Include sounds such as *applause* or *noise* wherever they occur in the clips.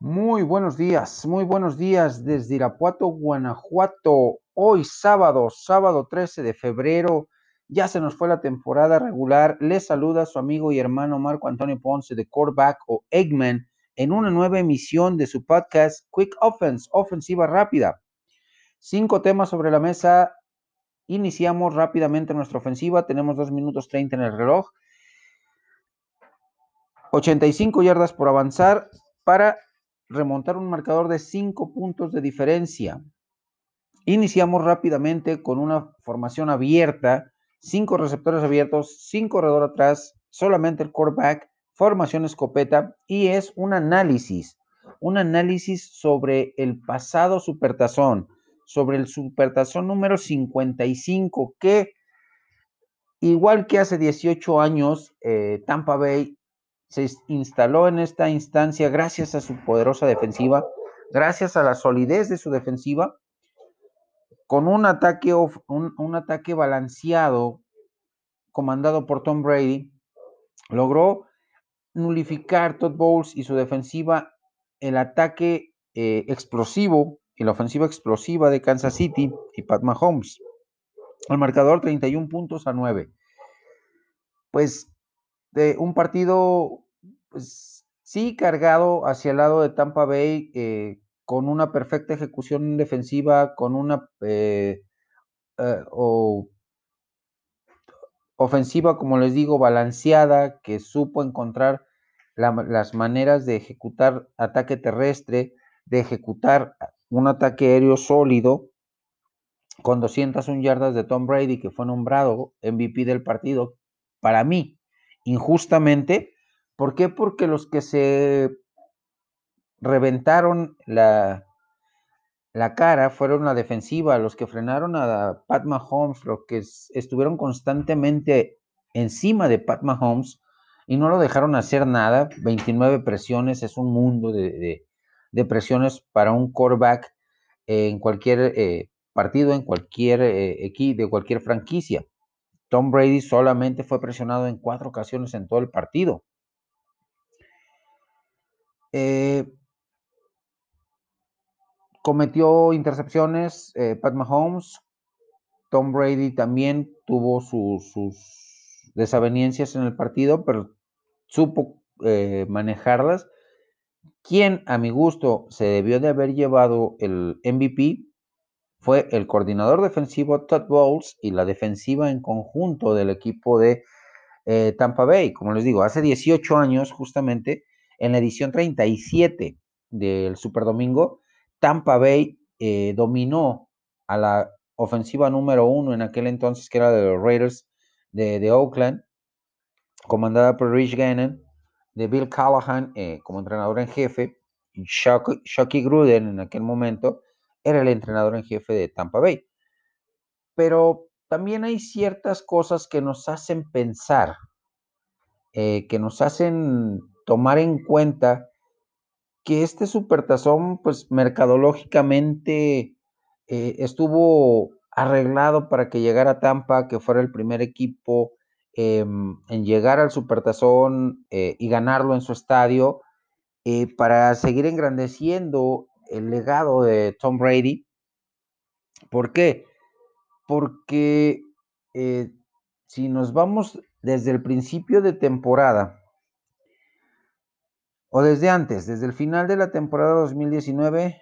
Muy buenos días, muy buenos días desde Irapuato, Guanajuato. Hoy sábado, sábado 13 de febrero, ya se nos fue la temporada regular. Les saluda su amigo y hermano Marco Antonio Ponce de Coreback o Eggman en una nueva emisión de su podcast Quick Offense, ofensiva rápida. Cinco temas sobre la mesa. Iniciamos rápidamente nuestra ofensiva. Tenemos dos minutos 30 en el reloj. 85 yardas por avanzar para remontar un marcador de 5 puntos de diferencia. Iniciamos rápidamente con una formación abierta, 5 receptores abiertos, 5 corredor atrás, solamente el quarterback, formación escopeta y es un análisis, un análisis sobre el pasado supertazón, sobre el supertazón número 55 que igual que hace 18 años, eh, Tampa Bay se instaló en esta instancia gracias a su poderosa defensiva, gracias a la solidez de su defensiva, con un ataque, un, ataque balanceado comandado por Tom Brady, logró nulificar Todd Bowles y su defensiva el ataque eh, explosivo y la ofensiva explosiva de Kansas City y Pat Mahomes. El marcador 31 puntos a 9. Pues de un partido, pues sí, cargado hacia el lado de Tampa Bay, eh, con una perfecta ejecución defensiva, con una eh, eh, o ofensiva, como les digo, balanceada, que supo encontrar la, las maneras de ejecutar ataque terrestre, de ejecutar un ataque aéreo sólido, con 201 yardas de Tom Brady, que fue nombrado MVP del partido, para mí, injustamente. ¿Por qué? Porque los que se reventaron la, la cara fueron la defensiva, los que frenaron a Pat Mahomes, los que estuvieron constantemente encima de Pat Mahomes y no lo dejaron hacer nada. 29 presiones, es un mundo de, de, presiones para un quarterback en cualquier eh, partido, en cualquier eh, equipo, de cualquier franquicia. Tom Brady solamente fue presionado en cuatro ocasiones en todo el partido. Eh, cometió intercepciones eh, Pat Mahomes. Tom Brady también tuvo su, sus desavenencias en el partido, pero supo eh, manejarlas. Quien a mi gusto se debió de haber llevado el MVP fue el coordinador defensivo Todd Bowles y la defensiva en conjunto del equipo de eh, Tampa Bay. Como les digo, hace 18 años, justamente, en la edición 37 del Super Domingo, Tampa Bay eh, dominó a la ofensiva número uno en aquel entonces, que era de los Raiders de, Oakland, comandada por Rich Gannon, de Bill Callahan eh, como entrenador en jefe, y Shocky, Shocky Gruden en aquel momento, era el entrenador en jefe de Tampa Bay. Pero también hay ciertas cosas que nos hacen pensar, eh, que nos hacen tomar en cuenta que este supertazón, pues mercadológicamente eh, estuvo arreglado para que llegara Tampa, que fuera el primer equipo eh, en llegar al supertazón y ganarlo en su estadio, para seguir engrandeciendo el legado de Tom Brady. ¿Por qué? Porque eh, si nos vamos desde el principio de temporada, o desde antes, desde el final de la temporada 2019,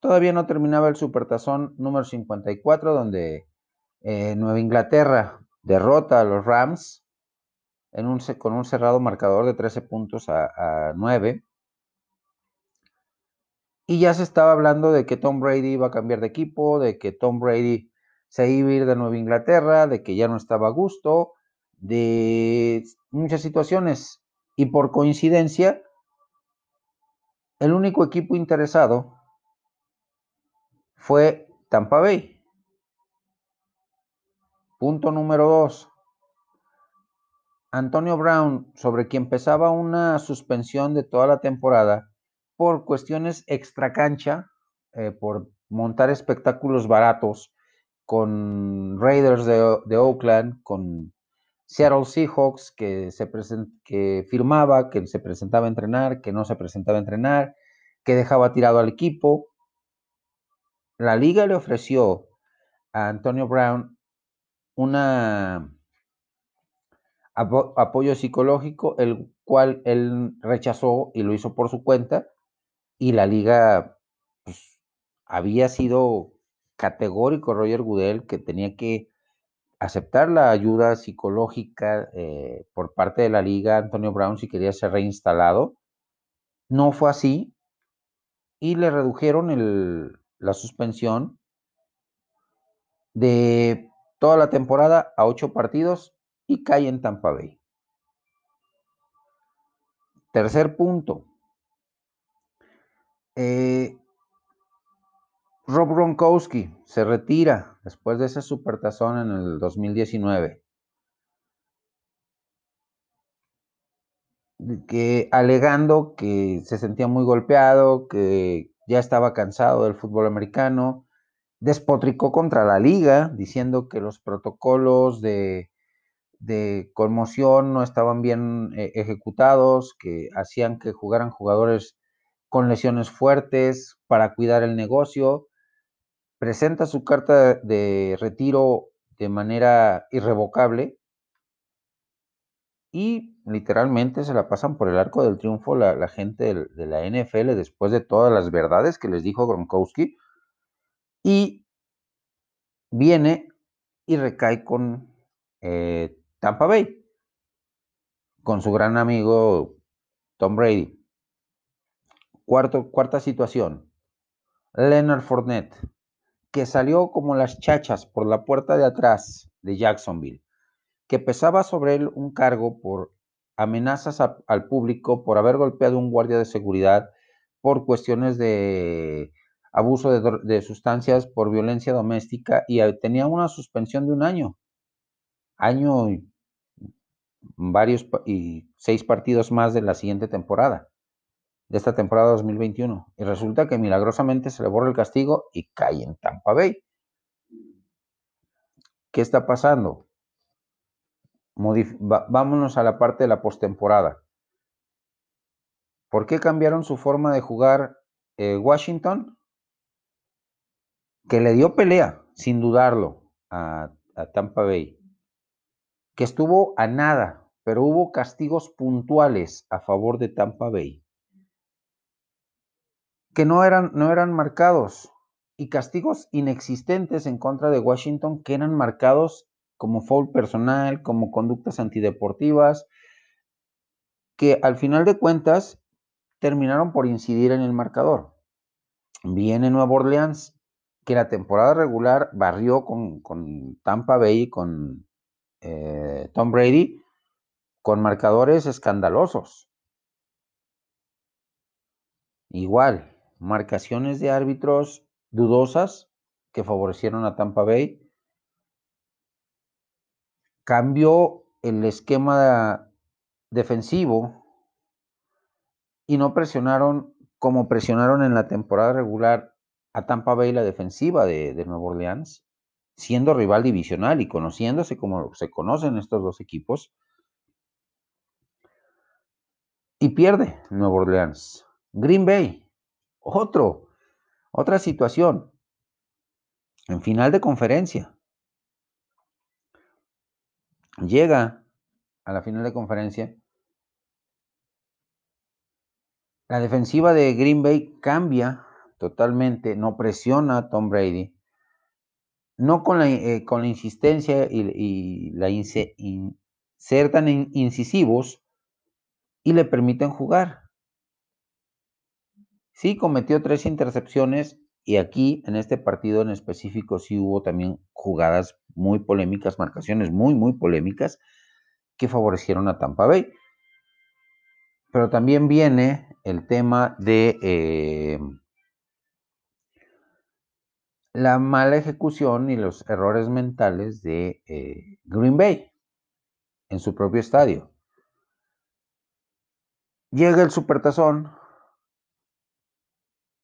todavía no terminaba el Supertazón número 54, donde eh, Nueva Inglaterra derrota a los Rams en un, con un cerrado marcador de 13 puntos a, a 9. Y ya se estaba hablando de que Tom Brady iba a cambiar de equipo, de que Tom Brady se iba a ir de Nueva Inglaterra, de que ya no estaba a gusto, de muchas situaciones. Y por coincidencia, el único equipo interesado fue Tampa Bay. Punto número dos. Antonio Brown, sobre quien pesaba una suspensión de toda la temporada, por cuestiones extra cancha, eh, por montar espectáculos baratos con Raiders de, Oakland, con Seattle Seahawks, que, se que firmaba, que se presentaba a entrenar, que no se presentaba a entrenar, que dejaba tirado al equipo. La liga le ofreció a Antonio Brown una apoyo psicológico, el cual él rechazó y lo hizo por su cuenta, y la liga pues, había sido categórico Roger Goodell que tenía que aceptar la ayuda psicológica eh, por parte de la liga Antonio Brown si quería ser reinstalado. No fue así y le redujeron la suspensión de toda la temporada a ocho partidos y cae en Tampa Bay. Tercer punto. Eh, Rob Gronkowski se retira después de ese supertazón en el 2019. Que alegando que se sentía muy golpeado, que ya estaba cansado del fútbol americano, despotricó contra la liga, diciendo que los protocolos de, conmoción no estaban bien eh, ejecutados, que hacían que jugaran jugadores con lesiones fuertes para cuidar el negocio presenta su carta de retiro de manera irrevocable y literalmente se la pasan por el arco del triunfo la, gente de, la NFL después de todas las verdades que les dijo Gronkowski y viene y recae con eh, Tampa Bay, con su gran amigo Tom Brady. Cuarta situación, Leonard Fournette que salió como las chachas por la puerta de atrás de Jacksonville, que pesaba sobre él un cargo por amenazas al público, por haber golpeado a un guardia de seguridad, por cuestiones de abuso de, sustancias, por violencia doméstica y tenía una suspensión de un año, año varios y seis partidos más de la siguiente temporada de esta temporada 2021. Y resulta que milagrosamente se le borra el castigo y cae en Tampa Bay. ¿Qué está pasando? vámonos a la parte de la postemporada. ¿Por qué cambiaron su forma de jugar eh, Washington? Que le dio pelea, sin dudarlo, a Tampa Bay. Que estuvo a nada, pero hubo castigos puntuales a favor de Tampa Bay que no eran, no eran marcados y castigos inexistentes en contra de Washington que eran marcados como foul personal, como conductas antideportivas, que al final de cuentas terminaron por incidir en el marcador. Viene Nueva Orleans, que la temporada regular barrió con, Tampa Bay, con eh, Tom Brady, con marcadores escandalosos. Igual, marcaciones de árbitros dudosas que favorecieron a Tampa Bay. Cambió el esquema defensivo y no presionaron como presionaron en la temporada regular a Tampa Bay la defensiva de, de Orleans, siendo rival divisional y conociéndose como se conocen estos dos equipos. Y pierde Nueva Orleans. Green Bay otro, otra situación. En final de conferencia. Llega a la final de conferencia. La defensiva de Green Bay cambia totalmente, no presiona a Tom Brady, no con la, eh, con la insistencia y, la ser tan incisivos y le permiten jugar. Sí, cometió tres intercepciones y aquí en este partido en específico sí hubo también jugadas muy polémicas, marcaciones muy, muy polémicas que favorecieron a Tampa Bay. Pero también viene el tema de eh, la mala ejecución y los errores mentales de eh, Green Bay en su propio estadio. Llega el supertazón,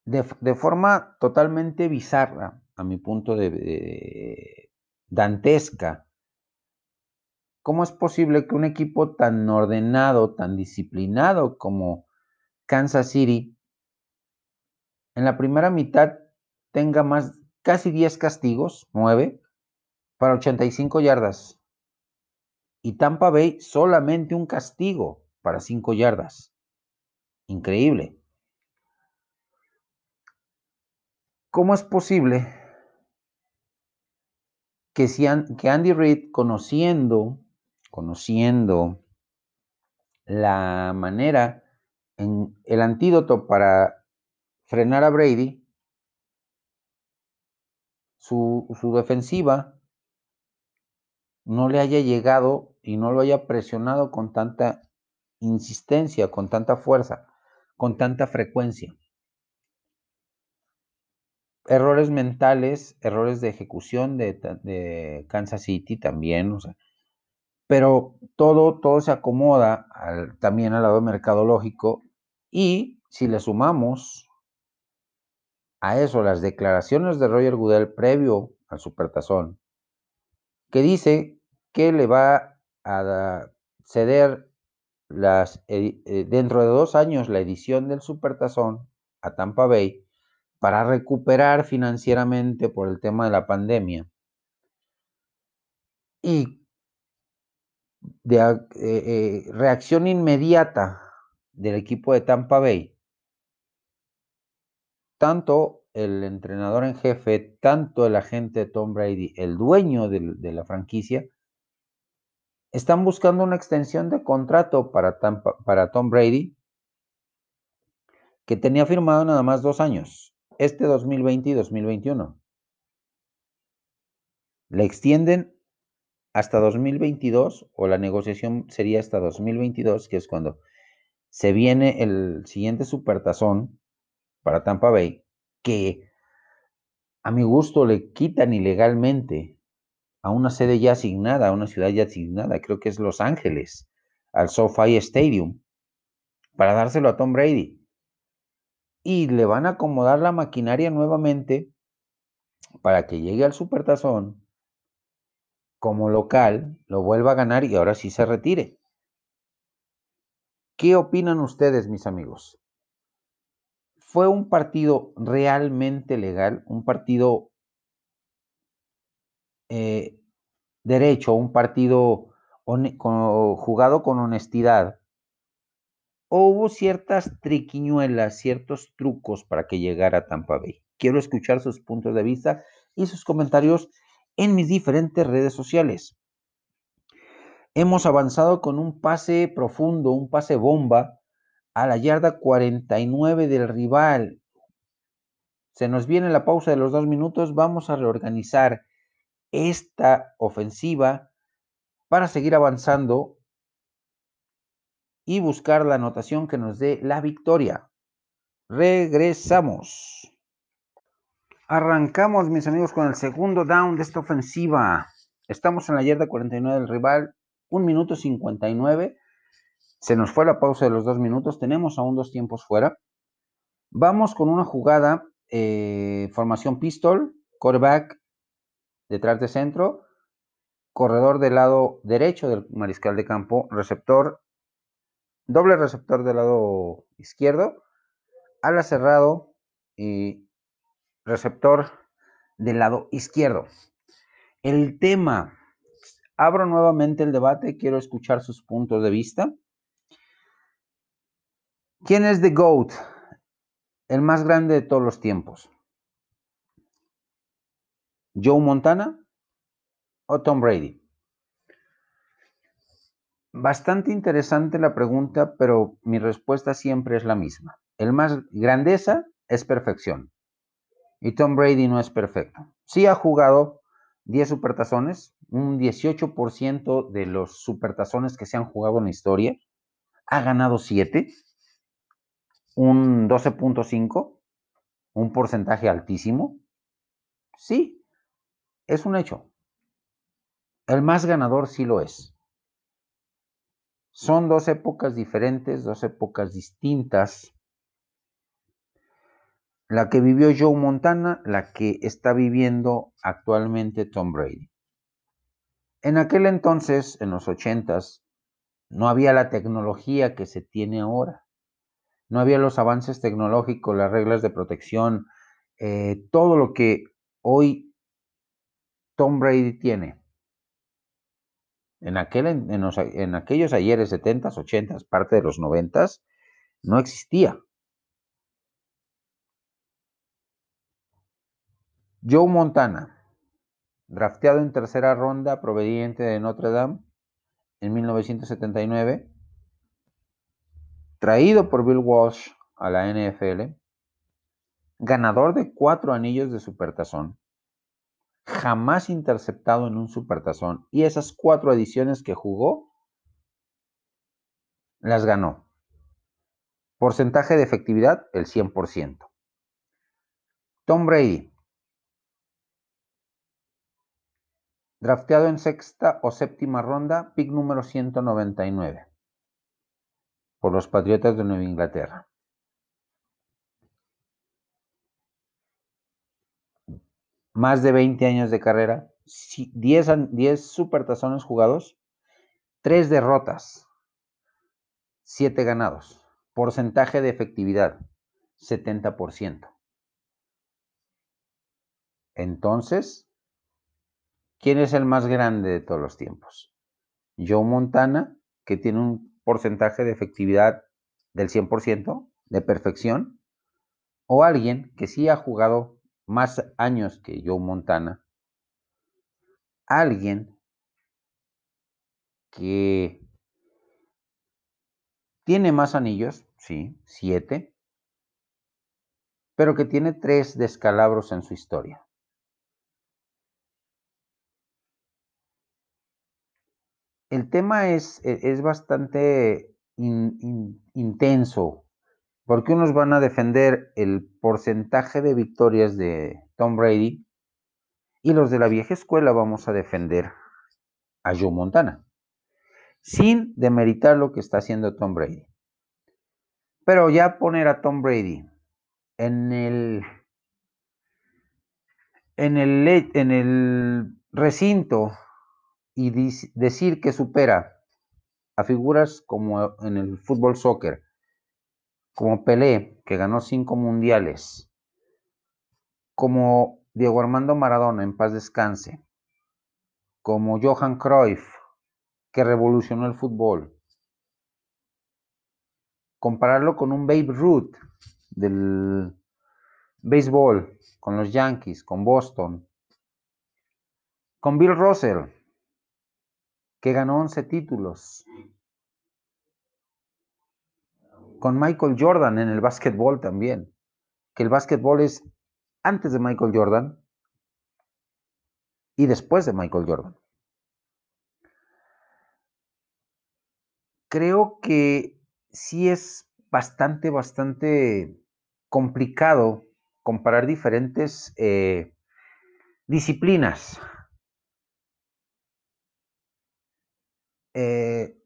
de, forma totalmente bizarra, a mi punto de, dantesca, ¿cómo es posible que un equipo tan ordenado, tan disciplinado como Kansas City en la primera mitad tenga más, casi 10 castigos, 9, para 85 yardas. Y Tampa Bay solamente un castigo para 5 yardas. Increíble. ¿Cómo es posible que, si, que Andy Reid, conociendo, conociendo la manera, en el antídoto para frenar a Brady, su, su defensiva no le haya llegado y no lo haya presionado con tanta insistencia, con tanta fuerza, con tanta frecuencia. Errores mentales, errores de ejecución de, Kansas City también, pero todo, todo se acomoda también al lado mercadológico y si le sumamos a eso las declaraciones de Roger Goodell previo al Supertazón, que dice que le va a ceder las, eh, dentro de dos años la edición del Supertazón a Tampa Bay para recuperar financieramente por el tema de la pandemia. Y de eh, eh, reacción inmediata del equipo de Tampa Bay, tanto el entrenador en jefe, tanto el agente Tom Brady, el dueño de, la franquicia, están buscando una extensión de contrato para, para Tom Brady, que tenía firmado nada más dos años, este 2020 y 2021. Le extienden hasta 2022 o la negociación sería hasta 2022, que es cuando se viene el siguiente supertazón para Tampa Bay, que a mi gusto le quitan ilegalmente a una sede ya asignada, a una ciudad ya asignada, creo que es Los Ángeles, al SoFi Stadium, para dárselo a Tom Brady. Y le van a acomodar la maquinaria nuevamente para que llegue al Supertazón como local, lo vuelva a ganar y ahora sí se retire. ¿Qué opinan ustedes, mis amigos? ¿Fue un partido realmente legal? ¿Un partido eh, derecho, un partido jugado con honestidad? ¿O hubo ciertas triquiñuelas, ciertos trucos para que llegara a Tampa Bay? Quiero escuchar sus puntos de vista y sus comentarios en mis diferentes redes sociales. Hemos avanzado con un pase profundo, un pase bomba a la yarda 49 del rival. Se nos viene la pausa de los dos minutos. Vamos a reorganizar esta ofensiva para seguir avanzando y buscar la anotación que nos dé la victoria. Regresamos. Arrancamos, mis amigos, con el segundo down de esta ofensiva. Estamos en la yarda 49 del rival, un minuto 59. Se nos fue la pausa de los dos minutos. Tenemos aún dos tiempos fuera. Vamos con una jugada, eh, formación pistol, quarterback detrás de centro, corredor del lado derecho del mariscal de campo, receptor, doble receptor del lado izquierdo, ala cerrado y receptor del lado izquierdo. El tema, abro nuevamente el debate, quiero escuchar sus puntos de vista. ¿Quién es The GOAT? El más grande de todos los tiempos. ¿Joe Montana o Tom Brady? Bastante interesante la pregunta, pero mi respuesta siempre es la misma. El más grandeza es perfección. Y Tom Brady no es perfecto. Sí ha jugado 10 supertazones, un 18% de los supertazones que se han jugado en la historia. Ha ganado 7, un 12.5, un porcentaje altísimo. Sí, es un hecho. El más ganador sí lo es. Son dos épocas diferentes, dos épocas distintas la que vivió Joe Montana, la que está viviendo actualmente Tom Brady. En aquel entonces, en los ochentas, no había la tecnología que se tiene ahora. no había los avances tecnológicos, las reglas de protección, eh, todo lo que hoy Tom Brady tiene. En, aquel, en, aquellos ayeres 70s, 80s, parte de los 90s, no existía. Joe Montana, drafteado en tercera ronda proveniente de Notre Dame en 1979, traído por Bill Walsh a la NFL, ganador de cuatro anillos de supertazón, jamás interceptado en un supertazón y esas cuatro ediciones que jugó las ganó. Porcentaje de efectividad, el 100%. Tom Brady, Drafteado en sexta o séptima ronda, pick número 199 por los Patriotas de Nueva Inglaterra. Más de 20 años de carrera, 10, 10 supertazones jugados, 3 derrotas, 7 ganados. Porcentaje de efectividad, 70%. Entonces, ¿Quién es el más grande de todos los tiempos? Joe Montana, que tiene un porcentaje de efectividad del 100%, de perfección, o alguien que sí ha jugado más años que Joe Montana, alguien que tiene más anillos, sí, siete, pero que tiene tres descalabros en su historia. el tema es, e, es bastante intenso, porque unos van a defender el porcentaje de victorias de Tom Brady y los de la vieja escuela vamos a defender a Joe Montana, sin demeritar lo que está haciendo Tom Brady. Pero ya poner a Tom Brady en el en el, recinto y decir que supera a figuras como en el fútbol soccer, como Pelé, que ganó cinco mundiales, como Diego Armando Maradona, en paz descanse, como Johan Cruyff, que revolucionó el fútbol, compararlo con un Babe Ruth del béisbol, con los Yankees, con Boston, con Bill Russell, que ganó 11 títulos. Con Michael Jordan en el básquetbol también. Que el básquetbol es antes de Michael Jordan y después de Michael Jordan. Creo que sí es bastante, bastante complicado comparar diferentes eh, disciplinas Eh,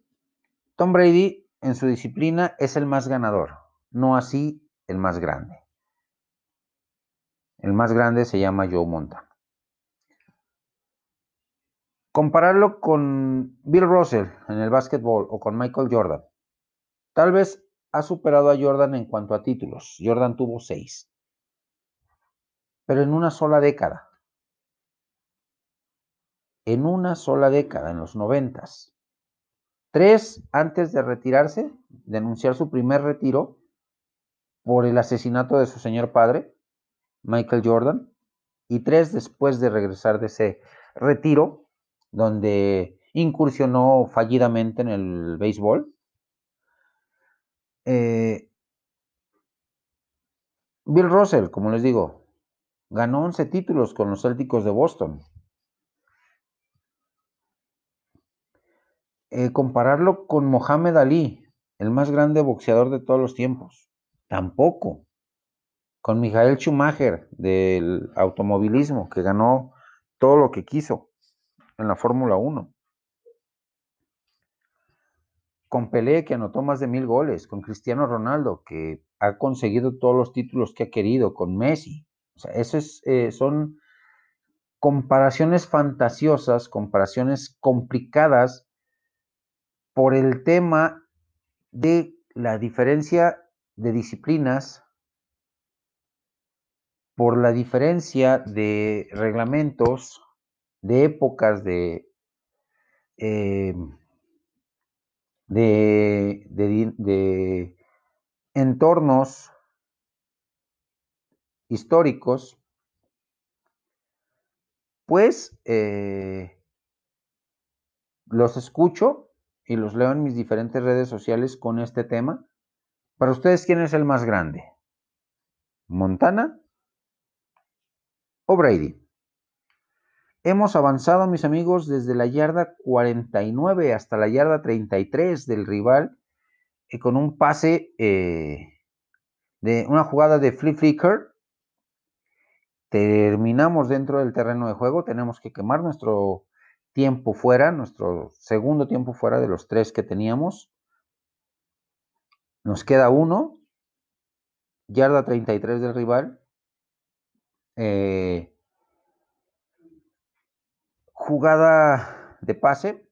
Tom Brady en su disciplina es el más ganador, no así el más grande. El más grande se llama Joe Montana. Compararlo con Bill Russell en el básquetbol o con Michael Jordan. Tal vez ha superado a Jordan en cuanto a títulos. Jordan tuvo seis. Pero en una sola década. En una sola década, en los noventas. Tres antes de retirarse, de anunciar su primer retiro por el asesinato de su señor padre, Michael Jordan, y tres después de regresar de ese retiro, donde incursionó fallidamente en el béisbol. Eh, Bill Russell, como les digo, ganó 11 títulos con los Celticos de Boston. Eh, compararlo con Mohamed Ali, el más grande boxeador de todos los tiempos. Tampoco. Con Michael Schumacher del automovilismo, que ganó todo lo que quiso en la Fórmula 1. Con Pelé, que anotó más de mil goles. Con Cristiano Ronaldo, que ha conseguido todos los títulos que ha querido. Con Messi. O sea, eso es, eh, son comparaciones fantasiosas, comparaciones complicadas por el tema de la diferencia de disciplinas, por la diferencia de reglamentos, de épocas, de, eh, de, de, entornos históricos, pues eh, los escucho y los leo en mis diferentes redes sociales con este tema. Para ustedes, ¿quién es el más grande? ¿Montana o Brady? Hemos avanzado, mis amigos, desde la yarda 49 hasta la yarda 33 del rival, eh, con un pase eh, de una jugada de flip flicker. Terminamos dentro del terreno de juego, tenemos que quemar nuestro tiempo fuera, nuestro segundo tiempo fuera de los tres que teníamos. Nos queda uno, yarda 33 del rival. Eh, jugada de pase.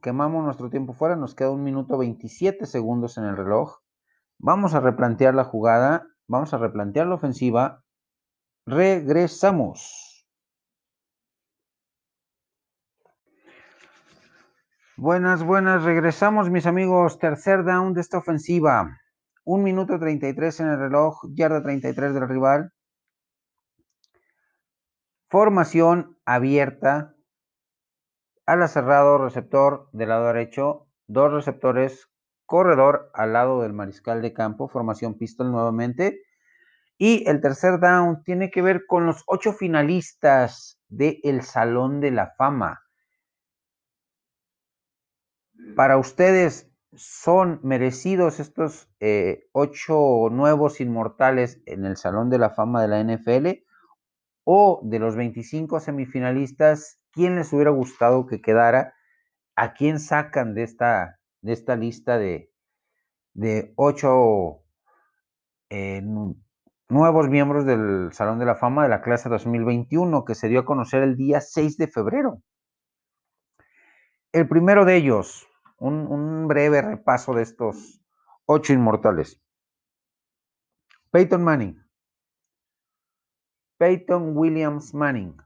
Quemamos nuestro tiempo fuera, nos queda un minuto 27 segundos en el reloj. Vamos a replantear la jugada, vamos a replantear la ofensiva. Regresamos. Buenas, buenas, regresamos mis amigos, tercer down de esta ofensiva. Un minuto 33 en el reloj, yarda 33 del rival. Formación abierta, ala cerrado, receptor del lado derecho, dos receptores, corredor al lado del mariscal de campo, formación pistol nuevamente. Y el tercer down tiene que ver con los ocho finalistas del Salón de la Fama para ustedes son merecidos estos eh, ocho nuevos inmortales en el Salón de la Fama de la NFL o de los 25 semifinalistas, ¿quién les hubiera gustado que quedara? ¿A quién sacan de esta, de esta lista de, de ocho nuevos miembros del Salón de la Fama de la clase 2021 que se dio a conocer el día 6 de febrero? El primero de ellos, un, breve repaso de estos ocho inmortales. Peyton Manning. Peyton Williams Manning,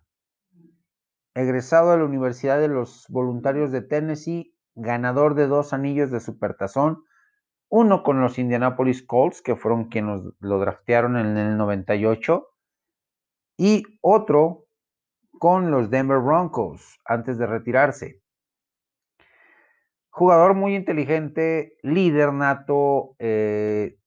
egresado de la Universidad de los Voluntarios de Tennessee, ganador de dos anillos de supertazón, uno con los Indianapolis Colts, que fueron quienes lo draftearon en el 98, y otro con los Denver Broncos antes de retirarse. Jugador muy inteligente, líder nato, eh,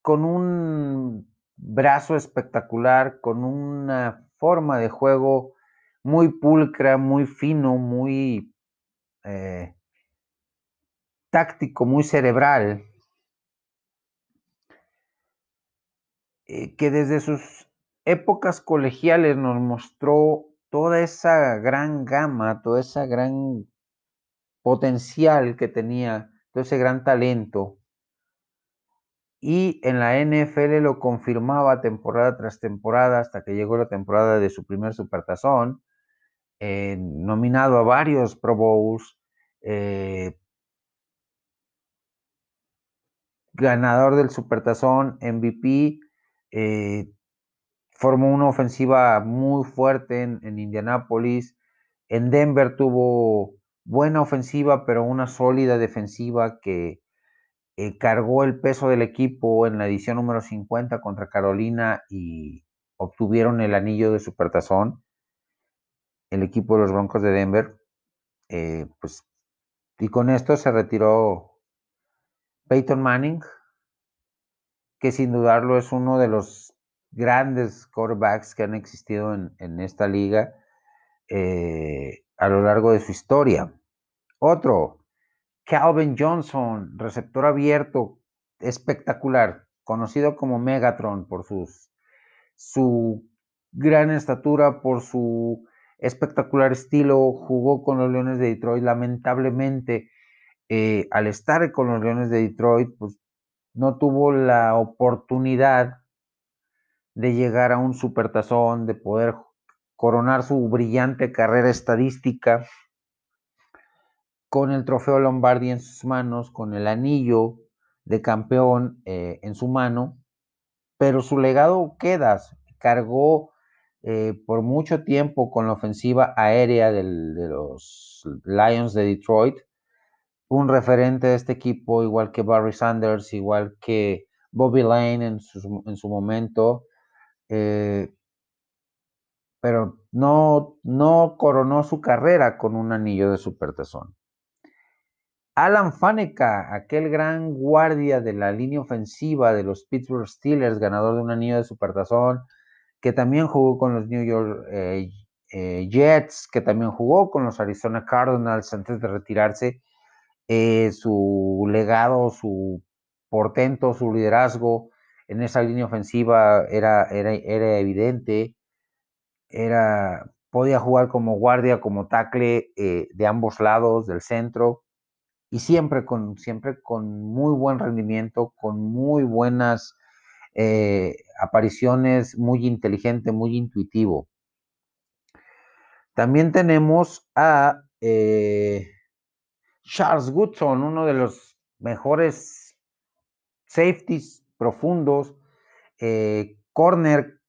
con un brazo espectacular, con una forma de juego muy pulcra, muy fino, muy eh, táctico, muy cerebral, eh, que desde sus épocas colegiales nos mostró toda esa gran gama, toda esa gran potencial que tenía, todo ese gran talento. Y en la NFL lo confirmaba temporada tras temporada hasta que llegó la temporada de su primer supertazón, eh, nominado a varios Pro Bowls, eh, ganador del supertazón, MVP, eh, formó una ofensiva muy fuerte en, en Indianápolis, en Denver tuvo buena ofensiva, pero una sólida defensiva que eh, cargó el peso del equipo en la edición número 50 contra Carolina y obtuvieron el anillo de supertazón. El equipo de los Broncos de Denver. Eh, pues, y con esto se retiró Peyton Manning, que sin dudarlo es uno de los grandes quarterbacks que han existido en, esta liga. Eh, a lo largo de su historia. Otro, Calvin Johnson, receptor abierto, espectacular, conocido como Megatron por sus, su gran estatura, por su espectacular estilo, jugó con los Leones de Detroit. Lamentablemente, eh, al estar con los Leones de Detroit, pues no tuvo la oportunidad de llegar a un supertazón, de poder coronar su brillante carrera estadística. con el trofeo Lombardi en sus manos, con el anillo de campeón eh, en su mano, pero su legado queda, cargó eh, por mucho tiempo con la ofensiva aérea de los Lions de Detroit, un referente de este equipo, igual que Barry Sanders, igual que Bobby Lane en su, momento, eh, pero no, no coronó su carrera con un anillo de supertazón. Alan Faneca, aquel gran guardia de la línea ofensiva de los Pittsburgh Steelers, ganador de un anillo de supertazón, que también jugó con los New York eh, eh, Jets, que también jugó con los Arizona Cardinals antes de retirarse. Eh, su legado, su portento, su liderazgo en esa línea ofensiva era, era, era evidente. Era, podía jugar como guardia, como tackle de ambos lados del centro y siempre con, siempre con muy buen rendimiento, con muy buenas eh, apariciones, muy inteligente, muy intuitivo. También tenemos a eh, Charles Goodson, uno de los mejores safeties profundos, eh, corner,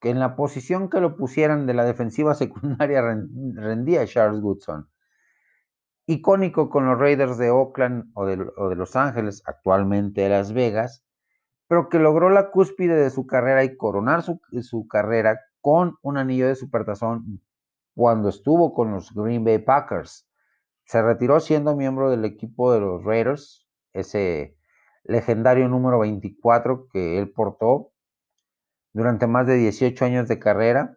que en la posición que lo pusieran de la defensiva *laughs* secundaria rendía Charles Goodson icónico con los Raiders de Oakland o de, Los Ángeles, actualmente Las Vegas, pero que logró la cúspide de su carrera y coronar su, su carrera con un anillo de supertazón cuando estuvo con los Green Bay Packers. Se retiró siendo miembro del equipo de los Raiders, ese legendario número 24 que él portó durante más de 18 años de carrera,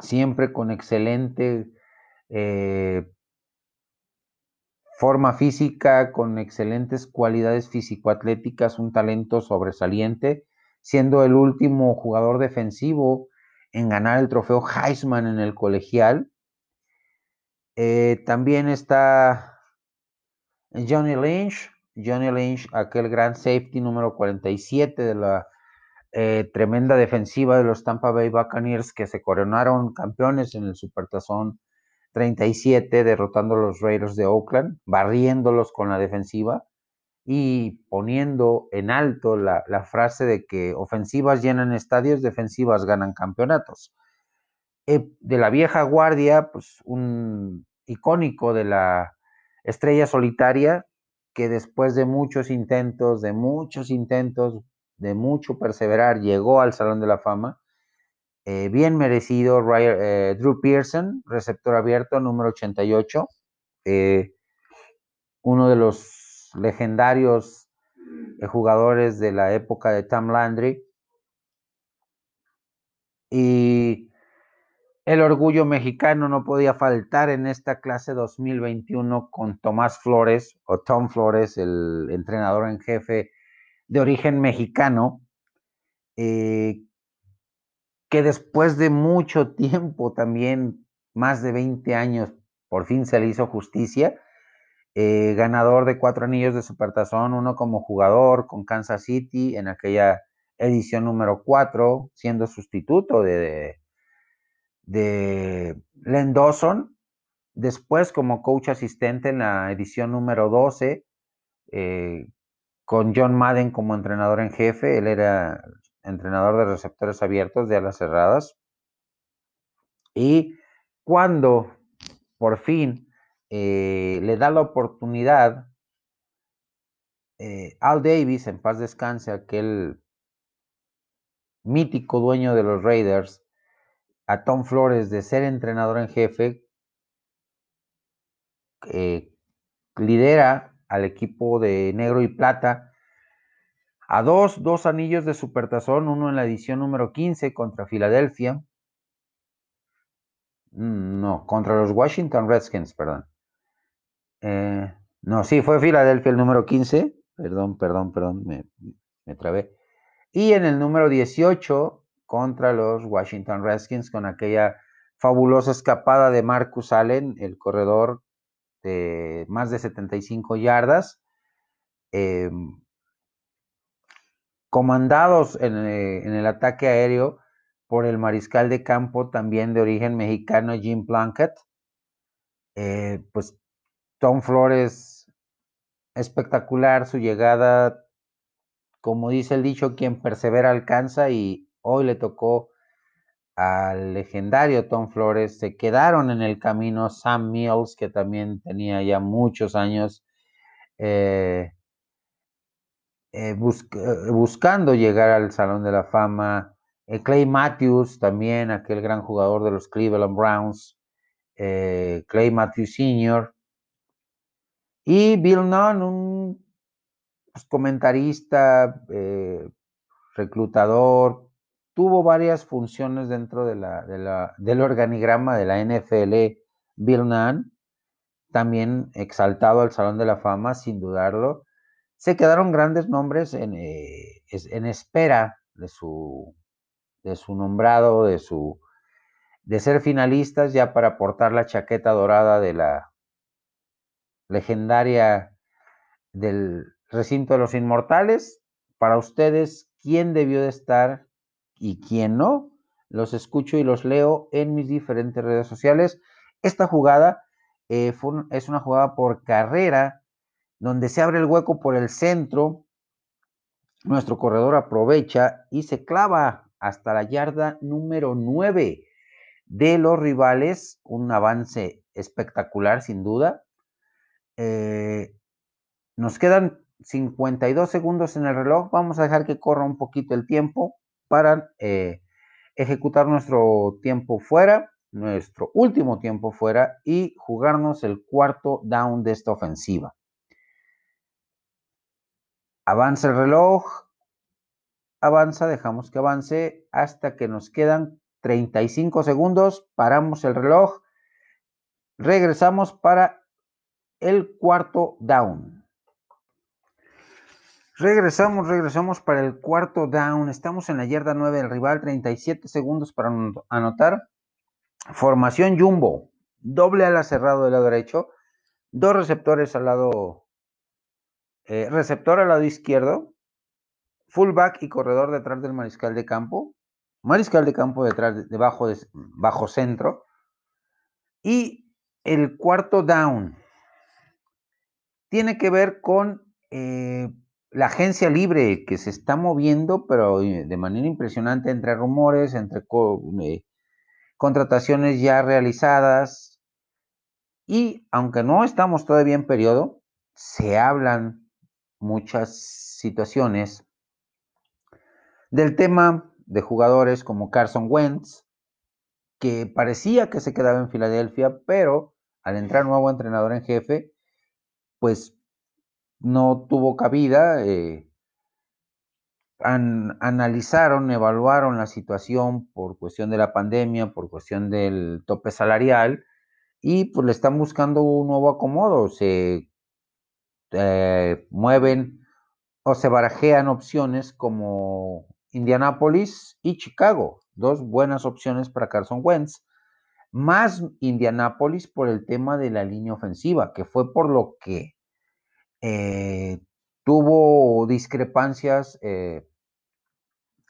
siempre con excelente eh, forma física, con excelentes cualidades físico-atléticas, un talento sobresaliente, siendo el último jugador defensivo en ganar el trofeo Heisman en el colegial. Eh, también está Johnny Lynch, Johnny Lynch, aquel gran safety número 47 de la eh, tremenda defensiva de los Tampa Bay Buccaneers que se coronaron campeones en el Supertazón 37, derrotando a los Raiders de Oakland, barriéndolos con la defensiva y poniendo en alto la, frase de que ofensivas llenan estadios, defensivas ganan campeonatos. Eh, de la vieja guardia, pues un icónico de la estrella solitaria que después de muchos intentos, de muchos intentos, de mucho perseverar, llegó al Salón de la Fama eh, bien merecido eh, Drew Pearson, receptor abierto número 88, eh, uno de los legendarios jugadores de la época de Tom Landry. Y el orgullo mexicano no podía faltar en esta clase 2021 con Tomás Flores o Tom Flores, el entrenador en jefe de origen mexicano, que después de mucho tiempo, también más de 20 años, por fin se le hizo justicia. Eh, ganador de cuatro anillos de Supertazón, uno como jugador con Kansas City en aquella edición número 4, siendo sustituto de Len Dawson. Después como coach asistente en la edición número 12, eh, con John Madden como entrenador en jefe. Él era entrenador de receptores abiertos de alas cerradas. Y cuando por fin eh, le da la oportunidad, eh, Al Davis, en paz descanse, aquel mítico dueño de los Raiders, a Tom Flores de ser entrenador en jefe, eh, lidera al equipo de negro y plata a dos, dos anillos de supertazón, uno en la edición número 15 contra Filadelfia. Mm, no, contra los Washington Redskins, perdón. Eh, no, sí, fue Filadelfia el número 15. Perdón, perdón, perdón, me, me trabé. Y en el número 18 contra los Washington Redskins con aquella fabulosa escapada de Marcus Allen, el corredor de más de 75 yardas. Eh, comandados eh, en, el ataque aéreo por el mariscal de campo también de origen mexicano Jim Plunkett, eh, pues Tom Flores, espectacular su llegada, como dice el dicho, quien persevera alcanza y hoy le tocó al legendario Tom Flores. Se quedaron en el camino Sam Mills, que también tenía ya muchos años eh, eh, buscando llegar al Salón de la Fama. Clay Matthews, también aquel gran jugador de los Cleveland Browns. Clay Matthews Sr. Y Bill Nunn, un pues, comentarista, eh, reclutador, tuvo varias funciones dentro de la, del organigrama de la NFL. Bill Nunn, también exaltado al Salón de la Fama, sin dudarlo. Se quedaron grandes nombres en, eh, en espera de su, de su nombrado, de su de ser finalistas ya para portar la chaqueta dorada de la legendaria del recinto de los inmortales. Para ustedes, ¿quién debió de estar y quién no? Los escucho y los leo en mis diferentes redes sociales. Esta jugada eh, es una jugada por carrera, donde se abre el hueco por el centro. Nuestro corredor aprovecha y se clava hasta la yarda número 9 de los rivales. Un avance espectacular, sin duda. Eh, nos quedan 52 segundos en el reloj. Vamos a dejar que corra un poquito el tiempo para eh, ejecutar nuestro tiempo fuera, nuestro último tiempo fuera y jugarnos el cuarto down de esta ofensiva. Avanza el reloj, avanza, dejamos que avance hasta que nos quedan 35 segundos, paramos el reloj, regresamos para el cuarto down. Regresamos, regresamos para el cuarto down. Estamos en la yarda 9 del rival, 37 segundos para anotar. Formación jumbo, doble ala cerrado del lado derecho, dos receptores al lado, eh, receptor al lado izquierdo, fullback y corredor detrás del mariscal de campo, mariscal de campo detrás, debajo de, bajo centro, y el cuarto down, tiene que ver con eh, la agencia libre que se está moviendo, pero eh, de manera impresionante entre rumores, entre eh, contrataciones ya realizadas. Y aunque no estamos todavía en periodo, se hablan muchas situaciones del tema de jugadores como Carson Wentz, que parecía que se quedaba en Filadelfia, pero al entrar nuevo entrenador en jefe, pues no tuvo cabida. Eh, analizaron, evaluaron la situación por cuestión de la pandemia, por cuestión del tope salarial, y pues le están buscando un nuevo acomodo. Se eh, mueven o se barajean opciones como Indianápolis y Chicago, dos buenas opciones para Carson Wentz, más Indianápolis por el tema de la línea ofensiva, que fue por lo que eh, tuvo discrepancias eh,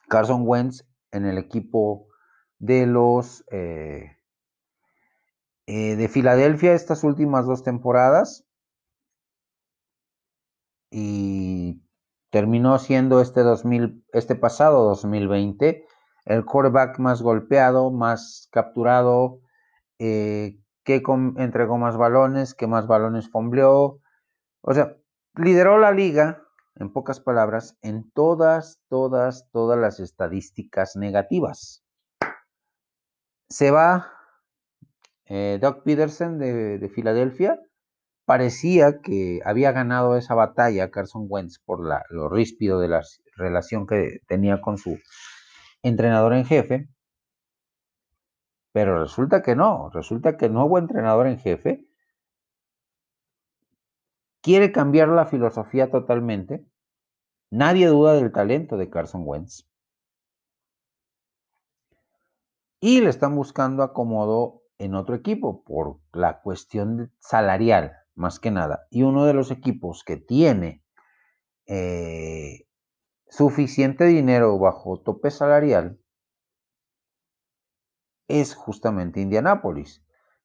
Carson Wentz en el equipo de los eh, de Filadelfia estas últimas dos temporadas y terminó siendo este 2000, este pasado 2020 el quarterback más golpeado, más capturado, que entregó más balones, que más balones fombleó. O sea, lideró la liga, en pocas palabras, en todas, todas, todas las estadísticas negativas. Se va eh, Doug Peterson de, Filadelfia. Parecía que había ganado esa batalla Carson Wentz por lo ríspido de la relación que tenía con su entrenador en jefe. Pero resulta que no, resulta que el nuevo entrenador en jefe quiere cambiar la filosofía totalmente. Nadie duda del talento de Carson Wentz. Y le están buscando acomodo en otro equipo por la cuestión salarial, más que nada. Y uno de los equipos que tiene eh, suficiente dinero bajo tope salarial es justamente Indianápolis.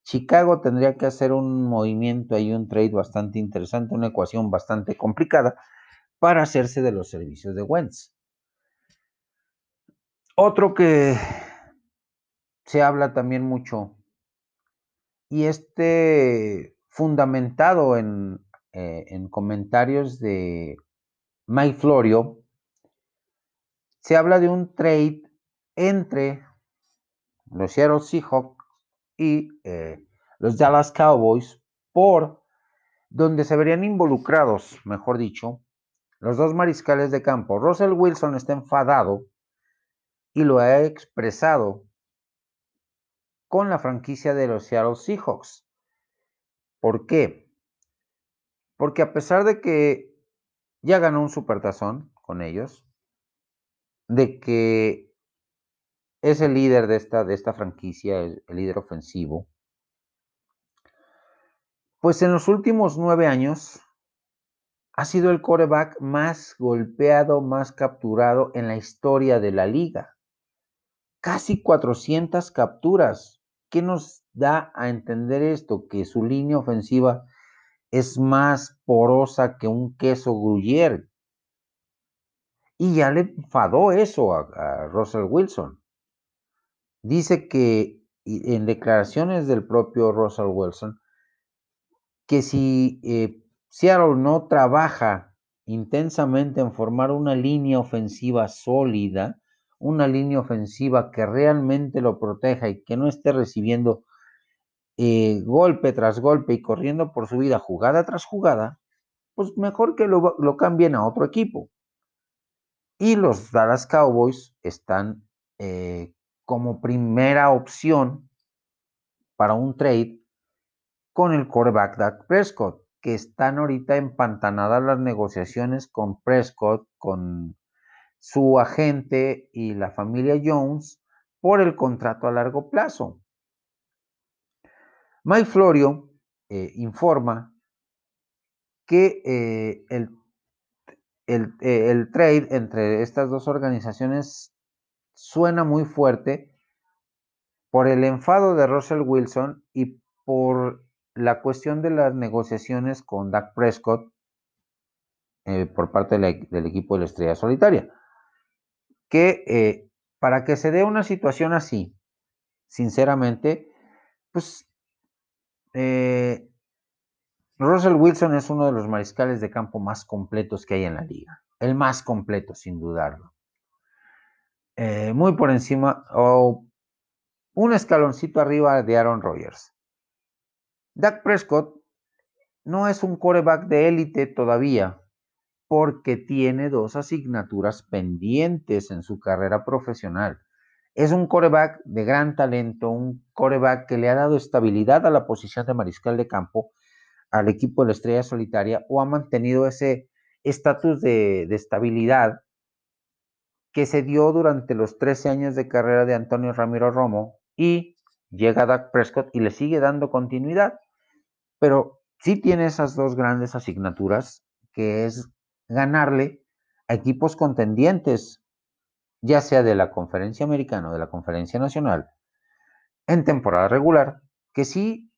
Chicago tendría que hacer un movimiento ahí, un trade bastante interesante, una ecuación bastante complicada para hacerse de los servicios de Wentz. Otro que se habla también mucho y este fundamentado en, eh, en comentarios de Mike Florio, se habla de un trade entre los Seattle Seahawks y eh, los Dallas Cowboys por donde se verían involucrados, mejor dicho, los dos mariscales de campo. Russell Wilson está enfadado y lo ha expresado con la franquicia de los Seattle Seahawks. ¿Por qué? Porque a pesar de que ya ganó un supertazón con ellos, de que es el líder de esta, de esta franquicia, el, líder ofensivo. Pues en los últimos nueve años ha sido el coreback más golpeado, más capturado en la historia de la liga. Casi 400 capturas. ¿Qué nos da a entender esto? Que su línea ofensiva es más porosa que un queso gruyere. Y ya le enfadó eso a Russell Wilson dice que en declaraciones del propio Russell Wilson, que si eh, Seattle no trabaja intensamente en formar una línea ofensiva sólida, una línea ofensiva que realmente lo proteja y que no esté recibiendo eh, golpe tras golpe y corriendo por su vida jugada tras jugada, pues mejor que lo, lo cambien a otro equipo. Y los Dallas Cowboys están eh, como primera opción para un trade con el quarterback Dak Prescott, que están ahorita empantanadas las negociaciones con Prescott, con su agente y la familia Jones por el contrato a largo plazo. Mike Florio eh, informa que eh, el, eh, el trade entre estas dos organizaciones suena muy fuerte por el enfado de Russell Wilson y por la cuestión de las negociaciones con Dak Prescott eh, por parte del equipo de la Estrella Solitaria. Que eh, para que se dé una situación así, sinceramente, pues eh, Russell Wilson es uno de los mariscales de campo más completos que hay en la liga. El más completo, sin dudarlo. Eh, muy por encima o un escaloncito arriba de Aaron Rodgers. Dak Prescott no es un coreback de élite todavía porque tiene dos asignaturas pendientes en su carrera profesional. Es un coreback de gran talento, un coreback que le ha dado estabilidad a la posición de mariscal de campo al equipo de la estrella solitaria o ha mantenido ese estatus de, de estabilidad que se dio durante los 13 años de carrera de Antonio Ramiro Romo y llega Dak Prescott y le sigue dando continuidad. Pero sí tiene esas dos grandes asignaturas, que es ganarle a equipos contendientes, ya sea de la conferencia americana o de la conferencia nacional, en temporada regular, que sí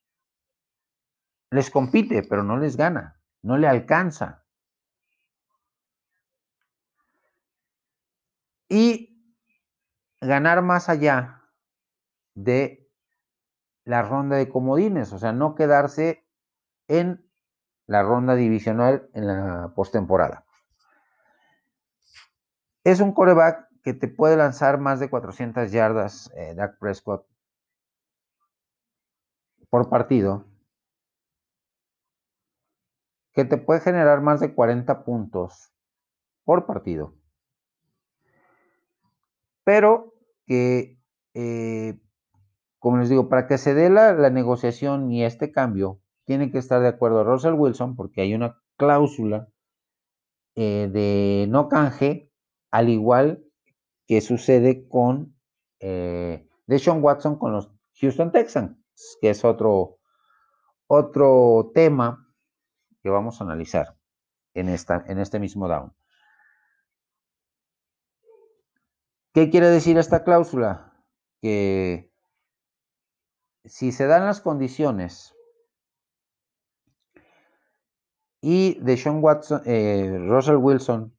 les compite, pero no les gana, no le alcanza. Y ganar más allá de la ronda de comodines, o sea, no quedarse en la ronda divisional en la postemporada. Es un coreback que te puede lanzar más de 400 yardas, eh, Dak Prescott, por partido, que te puede generar más de 40 puntos por partido pero que, eh, como les digo, para que se dé la, negociación y este cambio, tiene que estar de acuerdo Russell Wilson, porque hay una cláusula eh, de no canje, al igual que sucede con eh, Watson con los Houston Texans, que es otro, otro tema que vamos a analizar en, esta, en este mismo down. ¿Qué quiere decir esta cláusula? Que si se dan las condiciones y de Sean Watson, eh, Russell Wilson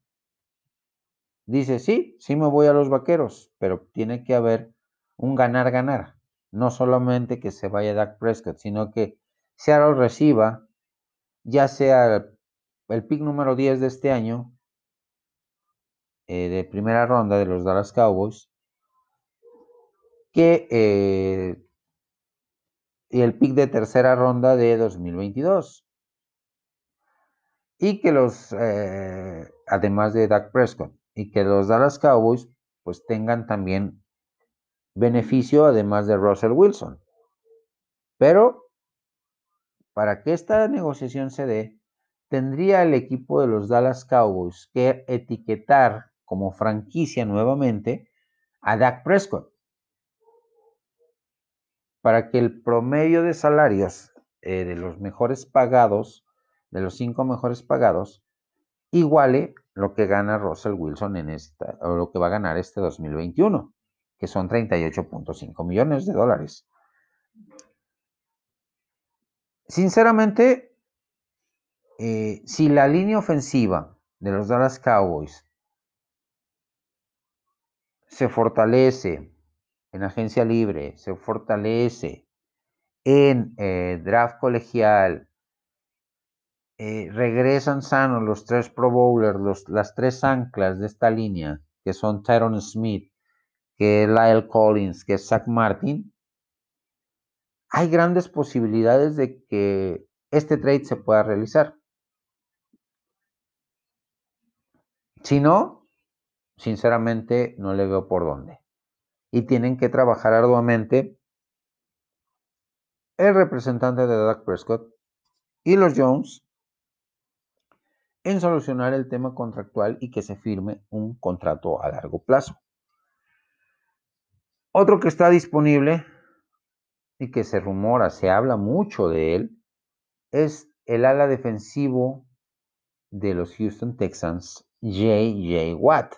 dice, sí, sí me voy a los vaqueros, pero tiene que haber un ganar-ganar. No solamente que se vaya Dak Prescott, sino que Seattle reciba ya sea el pick número 10 de este año, eh, de primera ronda de los Dallas Cowboys, que eh, y el pick de tercera ronda de 2022. Y que los, eh, además de Dak Prescott, y que los Dallas Cowboys pues tengan también beneficio además de Russell Wilson. Pero para que esta negociación se dé, tendría el equipo de los Dallas Cowboys que etiquetar como franquicia nuevamente a Dak Prescott para que el promedio de salarios eh, de los mejores pagados, de los cinco mejores pagados, iguale lo que gana Russell Wilson en esta, o lo que va a ganar este 2021, que son 38.5 millones de dólares. Sinceramente, eh, si la línea ofensiva de los Dallas Cowboys se fortalece en agencia libre, se fortalece en eh, draft colegial, eh, regresan sanos los tres Pro Bowlers, las tres anclas de esta línea, que son Tyron Smith, que es Lyle Collins, que es Zach Martin, hay grandes posibilidades de que este trade se pueda realizar. Si no, sinceramente no le veo por dónde. Y tienen que trabajar arduamente el representante de Doug Prescott y los Jones en solucionar el tema contractual y que se firme un contrato a largo plazo. Otro que está disponible y que se rumora, se habla mucho de él, es el ala defensivo de los Houston Texans, J.J. Watt,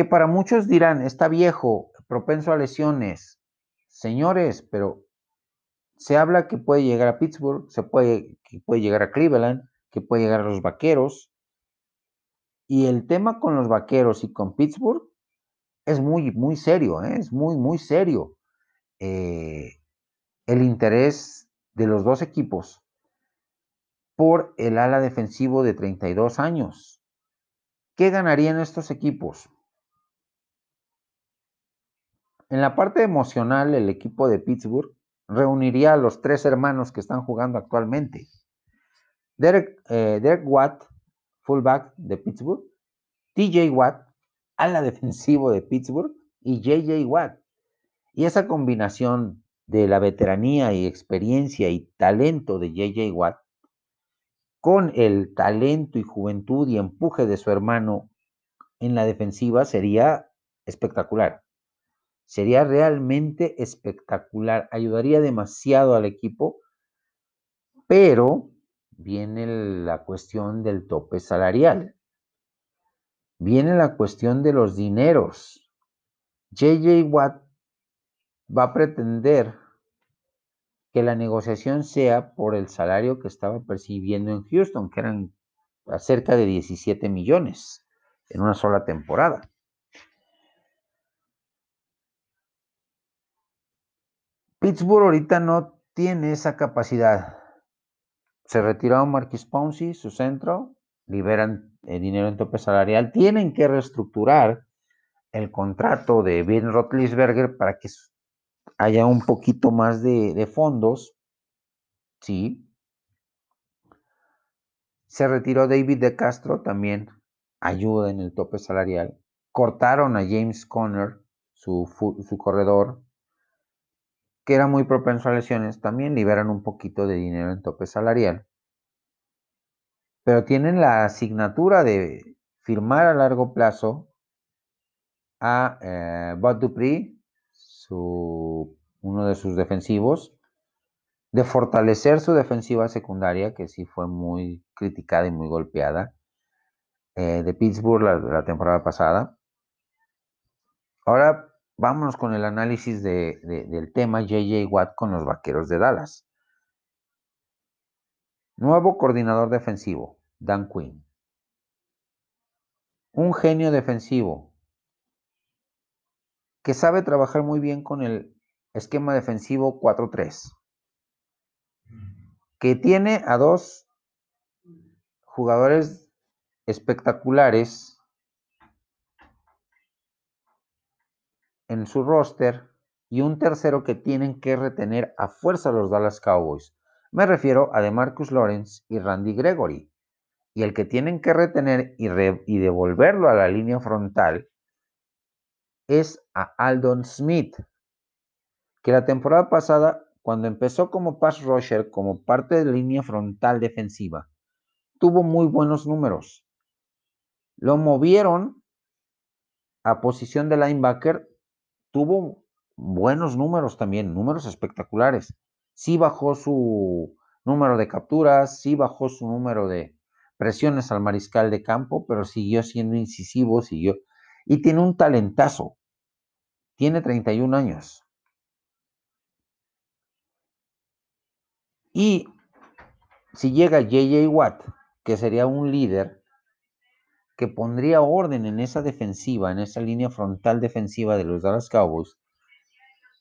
que para muchos dirán, está viejo, propenso a lesiones. Señores, pero se habla que puede llegar a Pittsburgh, se puede, que puede llegar a Cleveland, que puede llegar a los Vaqueros. Y el tema con los Vaqueros y con Pittsburgh es muy, muy serio, ¿eh? es muy, muy serio. Eh, el interés de los dos equipos por el ala defensivo de 32 años. ¿Qué ganarían estos equipos? En la parte emocional, el equipo de Pittsburgh reuniría a los tres hermanos que están jugando actualmente. Derek, eh, Derek Watt, fullback de Pittsburgh, TJ Watt, ala *laughs* defensivo de Pittsburgh, y JJ Watt, y esa combinación de la veteranía y experiencia y talento de JJ Watt con el talento y juventud y empuje de su hermano en la defensiva sería espectacular. Sería realmente espectacular. Ayudaría demasiado al equipo, pero viene la cuestión del tope salarial. Viene la cuestión de los dineros. JJ Watt va a pretender que la negociación sea por el salario que estaba percibiendo en Houston, que eran cerca de 17 millones en una sola temporada. Pittsburgh ahorita no tiene esa capacidad. Se retiró Marquis Ponzi, su centro, liberan el dinero en tope salarial, tienen que reestructurar el contrato de Ben Roethlisberger para que haya un poquito más de, fondos, sí. Se retiró David de Castro, también ayuda en el tope salarial. Cortaron a James Conner, su, su corredor, que era muy propenso a lesiones, también liberan un poquito de dinero en tope salarial. Pero tienen la asignatura de firmar a largo plazo a eh, Dupree, uno de sus defensivos, de fortalecer su defensiva secundaria, que sí fue muy criticada y muy golpeada, eh, de Pittsburgh la temporada pasada. Ahora vámonos con el análisis del tema JJ Watt con los Vaqueros de Dallas. Nuevo coordinador defensivo, Dan Quinn. Un genio defensivo que sabe trabajar muy bien con el esquema defensivo 4-3. Que tiene a dos jugadores espectaculares en su roster y un tercero que tienen que retener a fuerza los Dallas Cowboys. Me refiero a DeMarcus Lawrence y Randy Gregory. Y el que tienen que retener y, y devolverlo a la línea frontal es a Aldon Smith, que la temporada pasada, cuando empezó como pass rusher, como parte de la línea frontal defensiva, tuvo muy buenos números. Lo movieron a posición de linebacker tuvo buenos números también, números espectaculares. Sí bajó su número de capturas, sí bajó su número de presiones al mariscal de campo, pero siguió siendo incisivo, siguió. Y tiene un talentazo. Tiene 31 años. Y si llega JJ Watt, que sería un líder, que pondría orden en esa defensiva, en esa línea frontal defensiva de los Dallas Cowboys.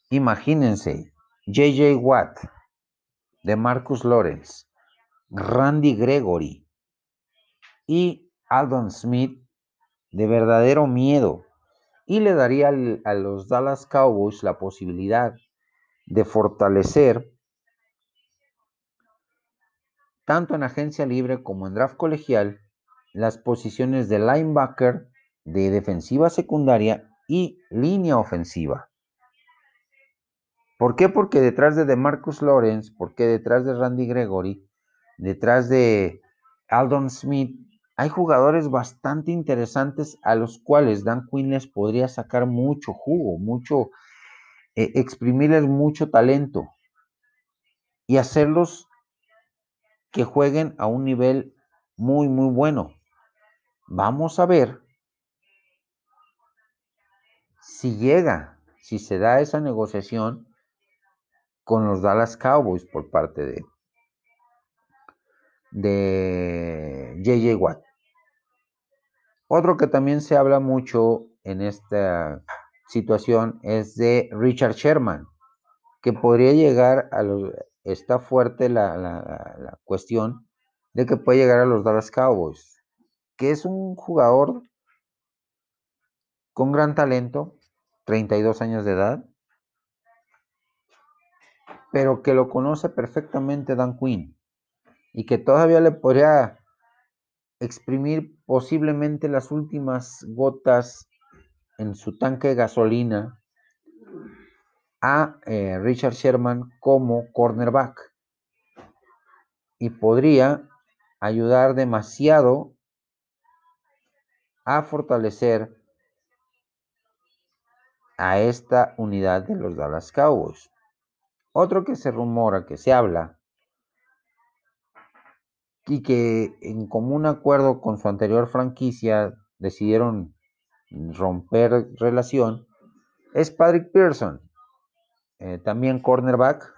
Imagínense, JJ Watt, de Marcus Lawrence, Randy Gregory y Aldon Smith, de verdadero miedo, y le daría a los Dallas Cowboys la posibilidad de fortalecer tanto en agencia libre como en draft colegial las posiciones de linebacker, de defensiva secundaria y línea ofensiva. ¿Por qué? Porque detrás de DeMarcus Lawrence, porque detrás de Randy Gregory, detrás de Aldon Smith, hay jugadores bastante interesantes a los cuales Dan Quinn les podría sacar mucho jugo, mucho, eh, exprimirles mucho talento y hacerlos que jueguen a un nivel muy, muy bueno. Vamos a ver si llega, si se da esa negociación con los Dallas Cowboys por parte de, de JJ Watt. Otro que también se habla mucho en esta situación es de Richard Sherman, que podría llegar a los... Está fuerte la, la cuestión de que puede llegar a los Dallas Cowboys que es un jugador con gran talento, 32 años de edad, pero que lo conoce perfectamente Dan Quinn y que todavía le podría exprimir posiblemente las últimas gotas en su tanque de gasolina a eh, Richard Sherman como cornerback. Y podría ayudar demasiado a fortalecer a esta unidad de los Dallas Cowboys. Otro que se rumora, que se habla, y que en común acuerdo con su anterior franquicia decidieron romper relación, es Patrick Pearson, eh, también cornerback,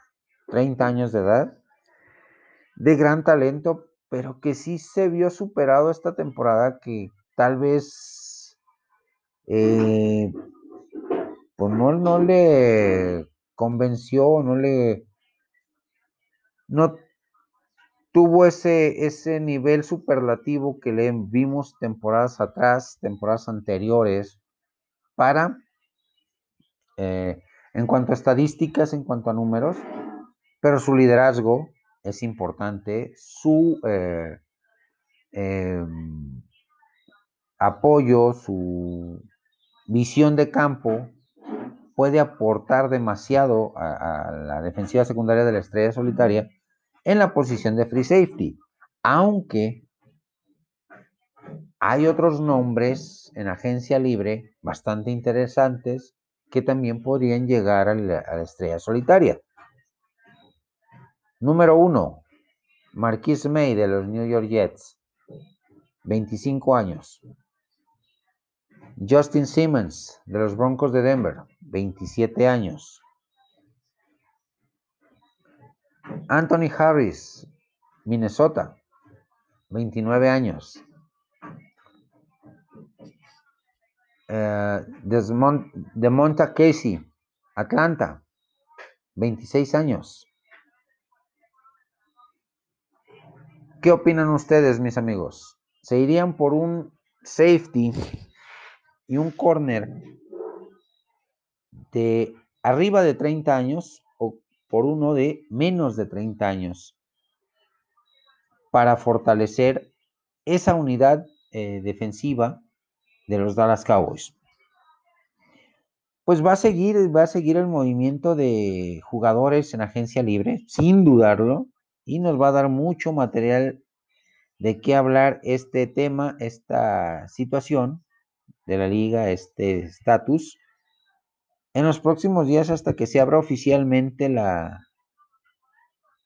30 años de edad, de gran talento, pero que sí se vio superado esta temporada que tal vez eh, *clears throat* pues no, no le convenció, no le no tuvo ese, ese nivel superlativo que le vimos temporadas atrás, temporadas anteriores, para, eh, en cuanto a estadísticas, en cuanto a números, pero su liderazgo es importante, su eh, em, apoyo, su visión de campo puede aportar demasiado a, la defensiva secundaria de la estrella solitaria en la posición de free safety, aunque hay otros nombres en agencia libre bastante interesantes que también podrían llegar a la, a la estrella solitaria. Número uno, Marquis May de los New York Jets, 25 años Justin Simmons, de los Broncos de Denver, 27 años. Anthony Harris, Minnesota, 29 años. Eh, Casey, Atlanta, 26 años. ¿Qué opinan ustedes, mis amigos? ¿Se irían por un safety y un corner de arriba de 30 años o por uno de menos de 30 años para fortalecer esa unidad eh, defensiva de los Dallas Cowboys? Pues va a seguir, va a seguir el movimiento de jugadores en agencia libre, sin dudarlo, y nos va a dar mucho material de qué hablar este tema, esta situación de la liga, este estatus, en los próximos días hasta que se abra oficialmente la,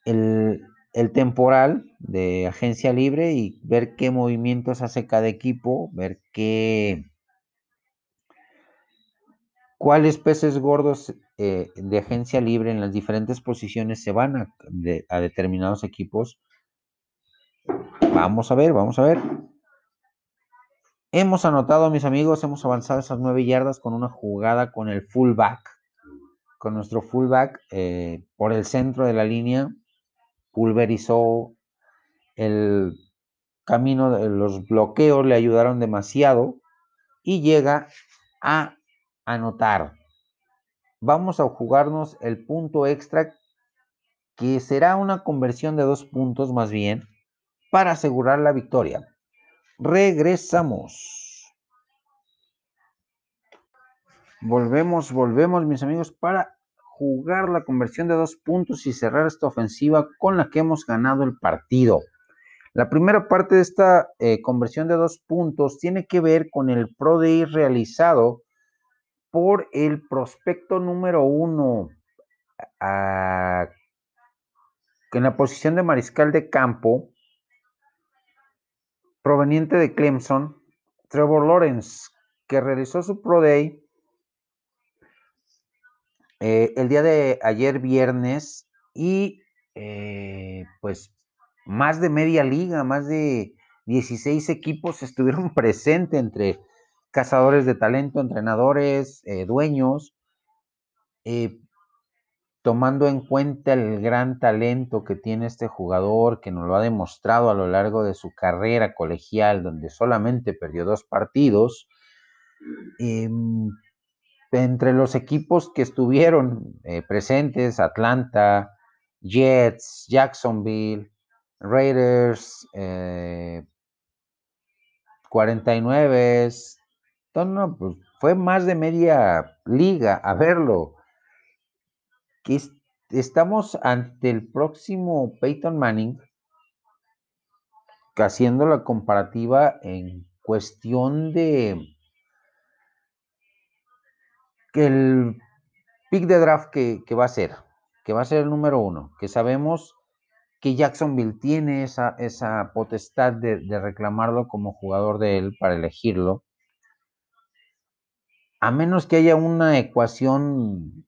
el, el temporal de agencia libre y ver qué movimientos hace cada equipo, ver qué cuáles peces gordos eh, de agencia libre en las diferentes posiciones se van a, a, determinados equipos. Vamos a ver, vamos a ver. Hemos anotado, mis amigos, hemos avanzado esas nueve yardas con una jugada con el fullback, con nuestro fullback eh, por el centro de la línea, pulverizó el camino, los bloqueos le ayudaron demasiado y llega a anotar. Vamos a jugarnos el punto extra, que será una conversión de dos puntos más bien, para asegurar la victoria. Regresamos. Volvemos, volvemos, mis amigos, para jugar la conversión de dos puntos y cerrar esta ofensiva con la que hemos ganado el partido. La primera parte de esta eh, conversión de dos puntos tiene que ver con el Pro Day realizado por el prospecto número uno en la posición de mariscal de campo, proveniente de Clemson, Trevor Lawrence, que realizó su Pro Day eh, el día de ayer viernes y eh, pues más de media liga, más de 16 equipos estuvieron *laughs* presentes entre cazadores de talento, entrenadores, eh, dueños, eh, tomando en cuenta el gran talento que tiene este jugador, que nos lo ha demostrado a lo largo de su carrera colegial, donde solamente perdió dos partidos. Em, entre los equipos que estuvieron eh, presentes, Atlanta, Jets, Jacksonville, Raiders, 49, no, pues fue más de media liga a verlo. Que estamos ante el próximo Peyton Manning, haciendo la comparativa en cuestión de que el pick de draft que, va a ser, que va a ser el número uno, que sabemos que Jacksonville tiene esa, esa potestad de, de reclamarlo como jugador de él para elegirlo. A menos que haya una ecuación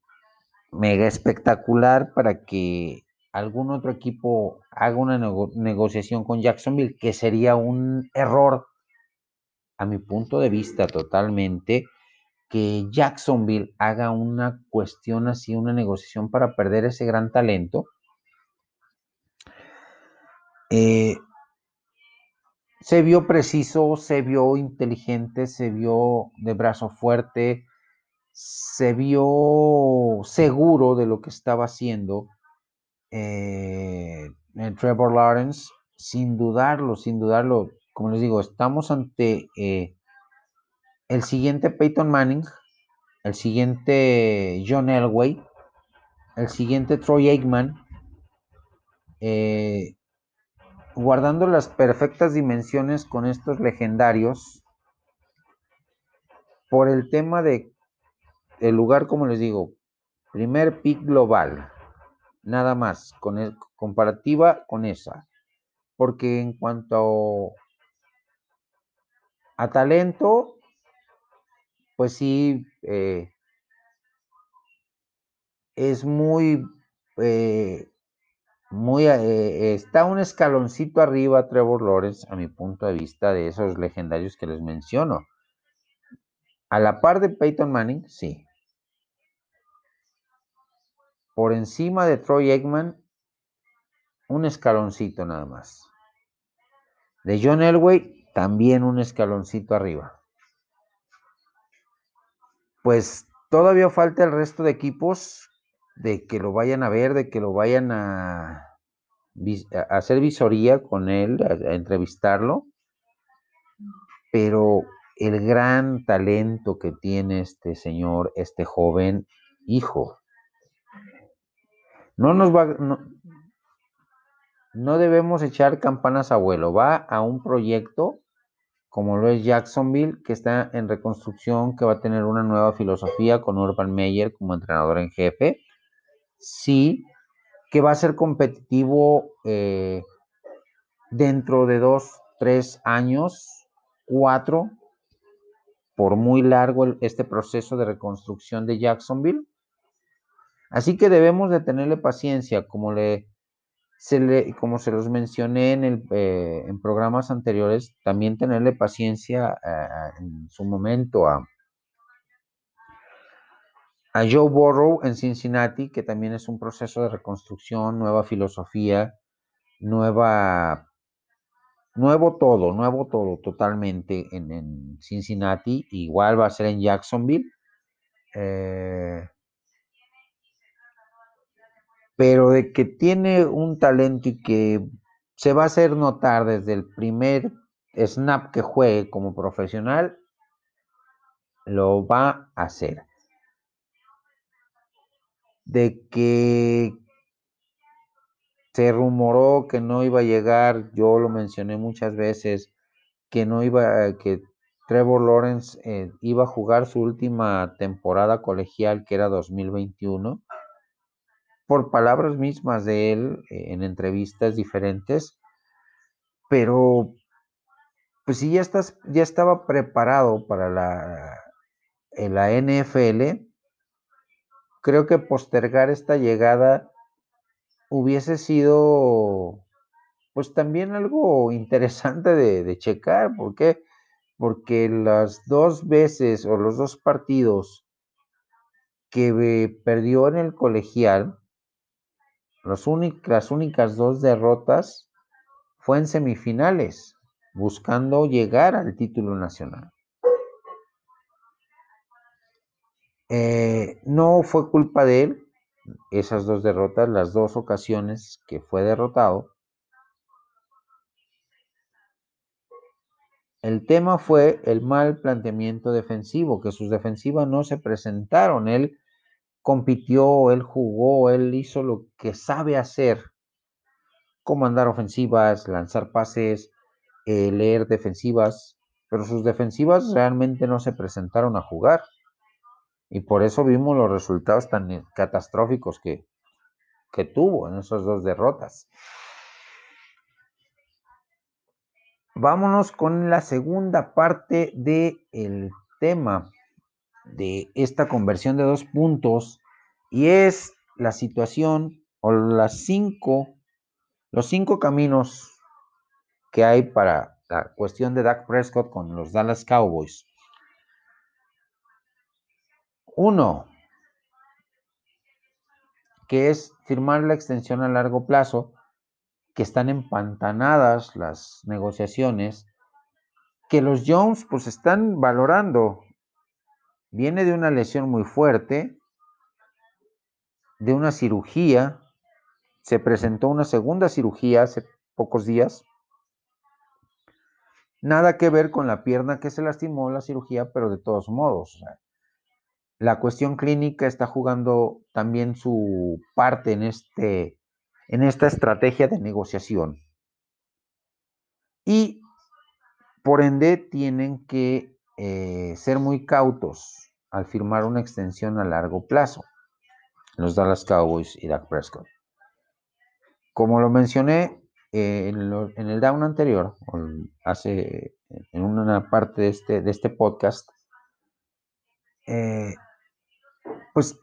mega espectacular para que algún otro equipo haga una negociación con Jacksonville, que sería un error, a mi punto de vista totalmente, que Jacksonville haga una cuestión así, una negociación para perder ese gran talento. Eh, se vio preciso, se vio inteligente, se vio de brazo fuerte, se vio seguro de lo que estaba haciendo eh, Trevor Lawrence, sin dudarlo, sin dudarlo. Como les digo, estamos ante eh, el siguiente Peyton Manning, el siguiente John Elway, el siguiente Troy Aikman. Eh, guardando las perfectas dimensiones con estos legendarios, por el tema de el lugar, como les digo, primer pick global, nada más, con el, comparativa con esa. Porque en cuanto a talento, pues sí, eh, es muy, eh, muy, eh, está un escaloncito arriba Trevor Lawrence, a mi punto de vista, de esos legendarios que les menciono. A la par de Peyton Manning, sí. Por encima de Troy Eggman, un escaloncito nada más. De John Elway, también un escaloncito arriba. Pues todavía falta el resto de equipos de que lo vayan a ver, de que lo vayan a, hacer visoría con él, a, entrevistarlo. Pero el gran talento que tiene este señor, este joven hijo. No nos va, no debemos echar campanas a vuelo. Va a un proyecto como lo es Jacksonville, que está en reconstrucción, que va a tener una nueva filosofía con Urban Meyer como entrenador en jefe. Sí, que va a ser competitivo eh, dentro de dos, tres años, cuatro, por muy largo este proceso de reconstrucción de Jacksonville. Así que debemos de tenerle paciencia, como le se le, como se los mencioné en, el, eh, en programas anteriores, también tenerle paciencia en su momento a, a Joe Burrow en Cincinnati, que también es un proceso de reconstrucción, nueva filosofía, nueva, nuevo todo, nuevo todo totalmente en, en Cincinnati, igual va a ser en Jacksonville. Eh, pero de que tiene un talento y que se va a hacer notar desde el primer snap que juegue como profesional, lo va a hacer. De que se rumoró que no iba a llegar, yo lo mencioné muchas veces, que no iba, que Trevor Lawrence eh, iba a jugar su última temporada colegial, que era 2021 por palabras mismas de él eh, en entrevistas diferentes, pero pues si ya, estás, ya estaba preparado para la, la NFL, creo que postergar esta llegada hubiese sido pues también algo interesante de, de checar. ¿Por qué? Porque las dos veces o los dos partidos que perdió en el colegial, las únicas dos derrotas fue en semifinales, buscando llegar al título nacional. Eh, no fue culpa de él esas dos derrotas, las dos ocasiones que fue derrotado. El tema fue el mal planteamiento defensivo, que sus defensivas no se presentaron. Él compitió, él jugó, él hizo lo que sabe hacer, comandar ofensivas, lanzar pases, eh, leer defensivas, pero sus defensivas realmente no se presentaron a jugar. Y por eso vimos los resultados tan catastróficos que, que tuvo en esas dos derrotas. Vámonos con la segunda parte del tema de esta conversión de dos puntos y es la situación o las cinco, los cinco caminos que hay para la cuestión de Dak Prescott con los Dallas Cowboys. Uno, que es firmar la extensión a largo plazo, que están empantanadas las negociaciones, que los Jones pues están valorando Viene de una lesión muy fuerte, de una cirugía. Se presentó una segunda cirugía hace pocos días. Nada que ver con la pierna que se lastimó la cirugía, pero de todos modos. la cuestión clínica está jugando también su parte en, este, en esta estrategia de negociación. Y por ende tienen que eh, ser muy cautos al firmar una extensión a largo plazo, los Dallas Cowboys y Dak Prescott. Como lo mencioné eh, en, el down anterior, hace en una parte de este, de este podcast, eh, pues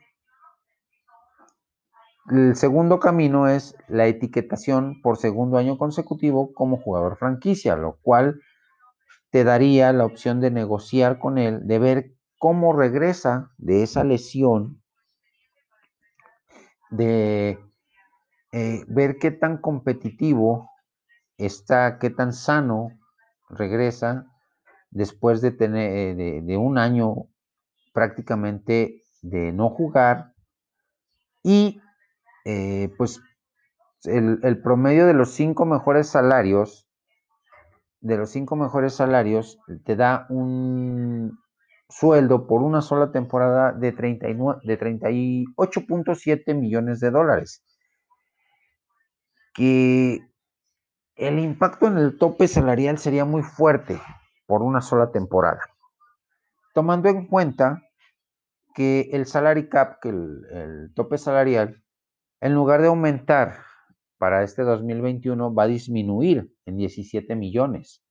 el segundo camino es la etiquetación por segundo año consecutivo como jugador franquicia, lo cual te daría la opción de negociar con él, de ver cómo regresa de esa lesión, de eh, ver qué tan competitivo está, qué tan sano regresa después de tener eh, de, un año prácticamente de no jugar. Y eh, pues el, el, promedio de los cinco mejores salarios de los cinco mejores salarios te da un sueldo por una sola temporada de, de 38.7 millones de dólares que el impacto en el tope salarial sería muy fuerte por una sola temporada. Tomando en cuenta que el salary cap, que el, tope salarial, en lugar de aumentar para este 2021, va a disminuir en 17 millones,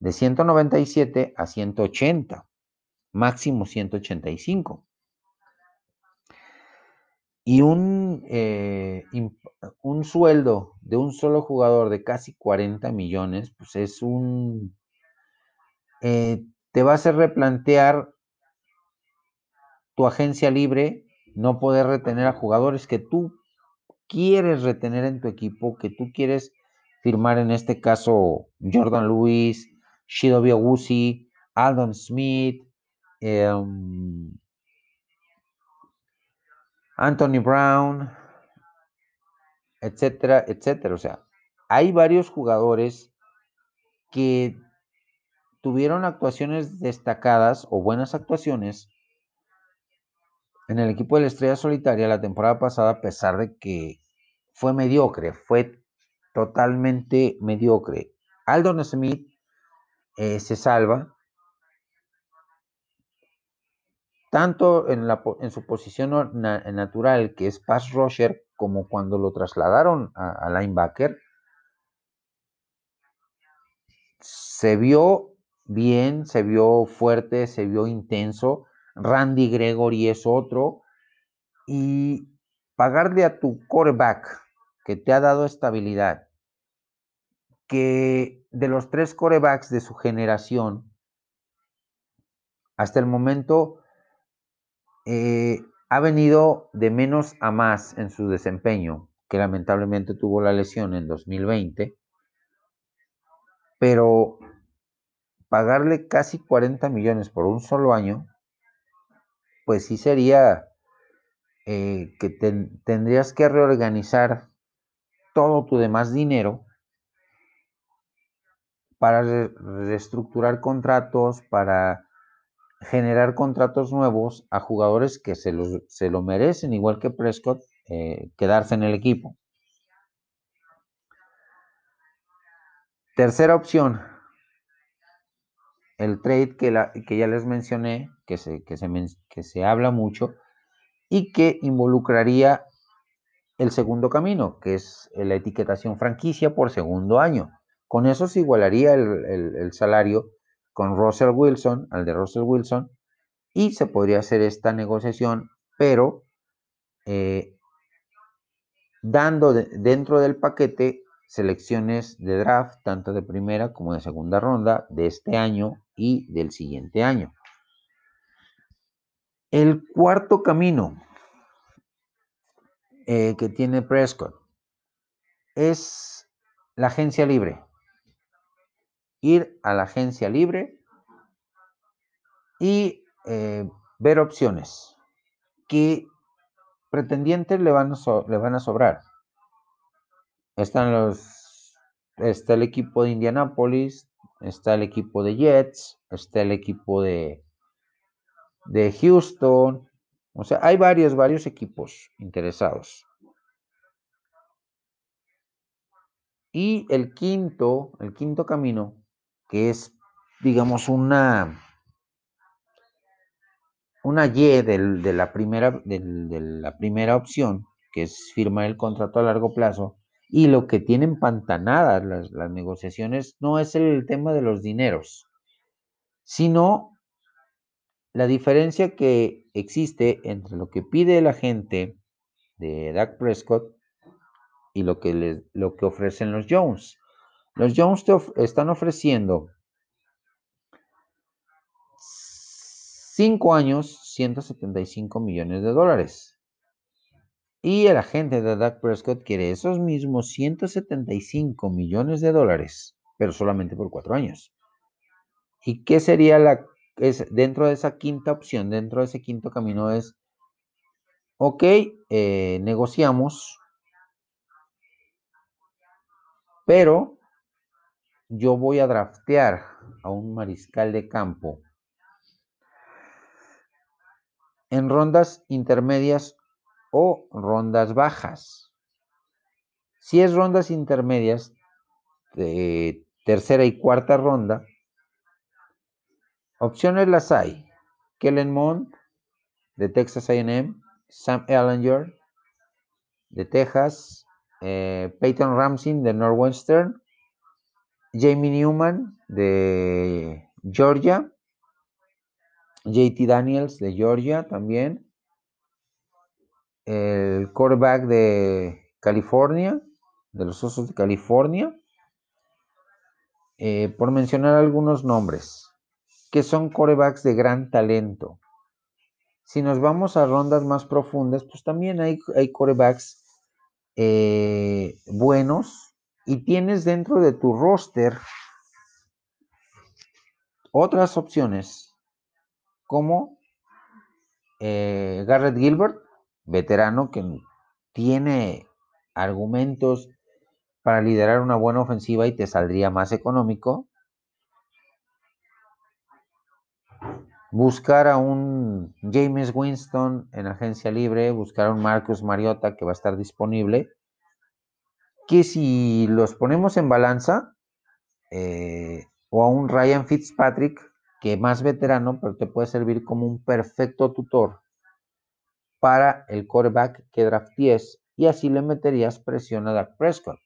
de 197 a 180, máximo 185. Y un, eh, un sueldo de un solo jugador de casi 40 millones, pues es un eh, te va a hacer replantear tu agencia libre, no poder retener a jugadores que tú quieres retener en tu equipo, que tú quieres firmar en este caso Jordan Lewis, Shido Biagusi, Aldon Smith, em, Anthony Brown, etcétera, etcétera. O sea, hay varios jugadores que tuvieron actuaciones destacadas o buenas actuaciones en el equipo de la Estrella Solitaria la temporada pasada, a pesar de que fue mediocre, fue totalmente mediocre. Aldon Smith eh, se salva, tanto en, su posición natural, que es pass rusher, como cuando lo trasladaron a linebacker, se vio bien, se vio fuerte, se vio intenso. Randy Gregory es otro. Y pagarle a tu quarterback que te ha dado estabilidad, que de los tres corebacks de su generación, hasta el momento eh, ha venido de menos a más en su desempeño, que lamentablemente tuvo la lesión en 2020, pero pagarle casi 40 millones por un solo año, pues sí sería eh, que tendrías que reorganizar todo tu demás dinero para reestructurar contratos, para generar contratos nuevos a jugadores que se, se lo merecen, igual que Prescott, eh, quedarse en el equipo. Tercera opción, el trade que, que ya les mencioné, que se, que, se, que se habla mucho, y que involucraría el segundo camino, que es la etiquetación franquicia por segundo año. Con eso se igualaría el, salario con Russell Wilson, al de Russell Wilson, y se podría hacer esta negociación, pero eh, dando dentro del paquete selecciones de draft, tanto de primera como de segunda ronda, de este año y del siguiente año. El cuarto camino eh, que tiene Prescott es la agencia libre. Ir a la agencia libre y eh, ver opciones. ¿Qué pretendientes le van, a sobrar? Están los, está el equipo de Indianapolis, está el equipo de Jets, está el equipo de, de Houston. O sea, hay varios, varios equipos interesados. Y el quinto, el quinto camino, que es, digamos, una, una Y de, la primera, de la primera opción, que es firmar el contrato a largo plazo, y lo que tienen pantanadas las, las negociaciones no es el tema de los dineros, sino la diferencia que existe entre lo que pide la gente de Dak Prescott y lo que, lo que ofrecen los Jones. Los Jones están ofreciendo 5 años, 175 millones de dólares. Y el agente de Dak Prescott quiere esos mismos 175 millones de dólares, pero solamente por 4 años. ¿Y qué sería la es, dentro de esa quinta opción, dentro de ese quinto camino es, ok, eh, negociamos, pero yo voy a draftear a un mariscal de campo en rondas intermedias o rondas bajas. Si es rondas intermedias, de tercera y cuarta ronda, opciones las hay. Kellen Mond de Texas AM, Sam Ellinger de Texas, eh, Peyton Ramsey de Northwestern, Jamie Newman de Georgia, JT Daniels de Georgia también, el quarterback de California, de los Osos de California, eh, por mencionar algunos nombres, que son quarterbacks de gran talento. Si nos vamos a rondas más profundas, pues también hay, hay quarterbacks eh, buenos y tienes dentro de tu roster otras opciones como eh, Garrett Gilbert, veterano que tiene argumentos para liderar una buena ofensiva y te saldría más económico. Buscar a un James Winston en agencia libre, buscar a un Marcus Mariota que va a estar disponible, que si los ponemos en balanza, eh, o a un Ryan Fitzpatrick, que más veterano, pero te puede servir como un perfecto tutor para el quarterback que drafties y así le meterías presión a Dak Prescott.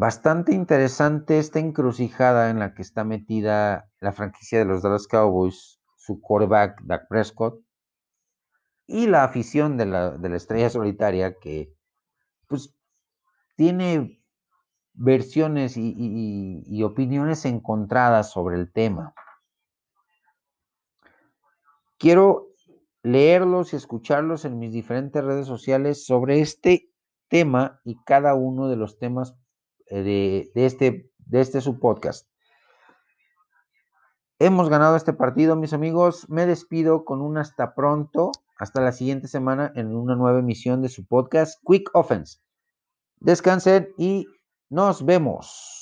Bastante interesante esta encrucijada en la que está metida la franquicia de los Dallas Cowboys, su quarterback Dak Prescott y la afición de la, estrella solitaria que pues tiene versiones y opiniones encontradas sobre el tema. Quiero leerlos y escucharlos en mis diferentes redes sociales sobre este tema y cada uno de los temas eh, de, este, de este subpodcast. Hemos ganado este partido, mis amigos. Me despido con un hasta pronto. Hasta la siguiente semana en una nueva emisión de su podcast Quick Offense. Descansen y nos vemos.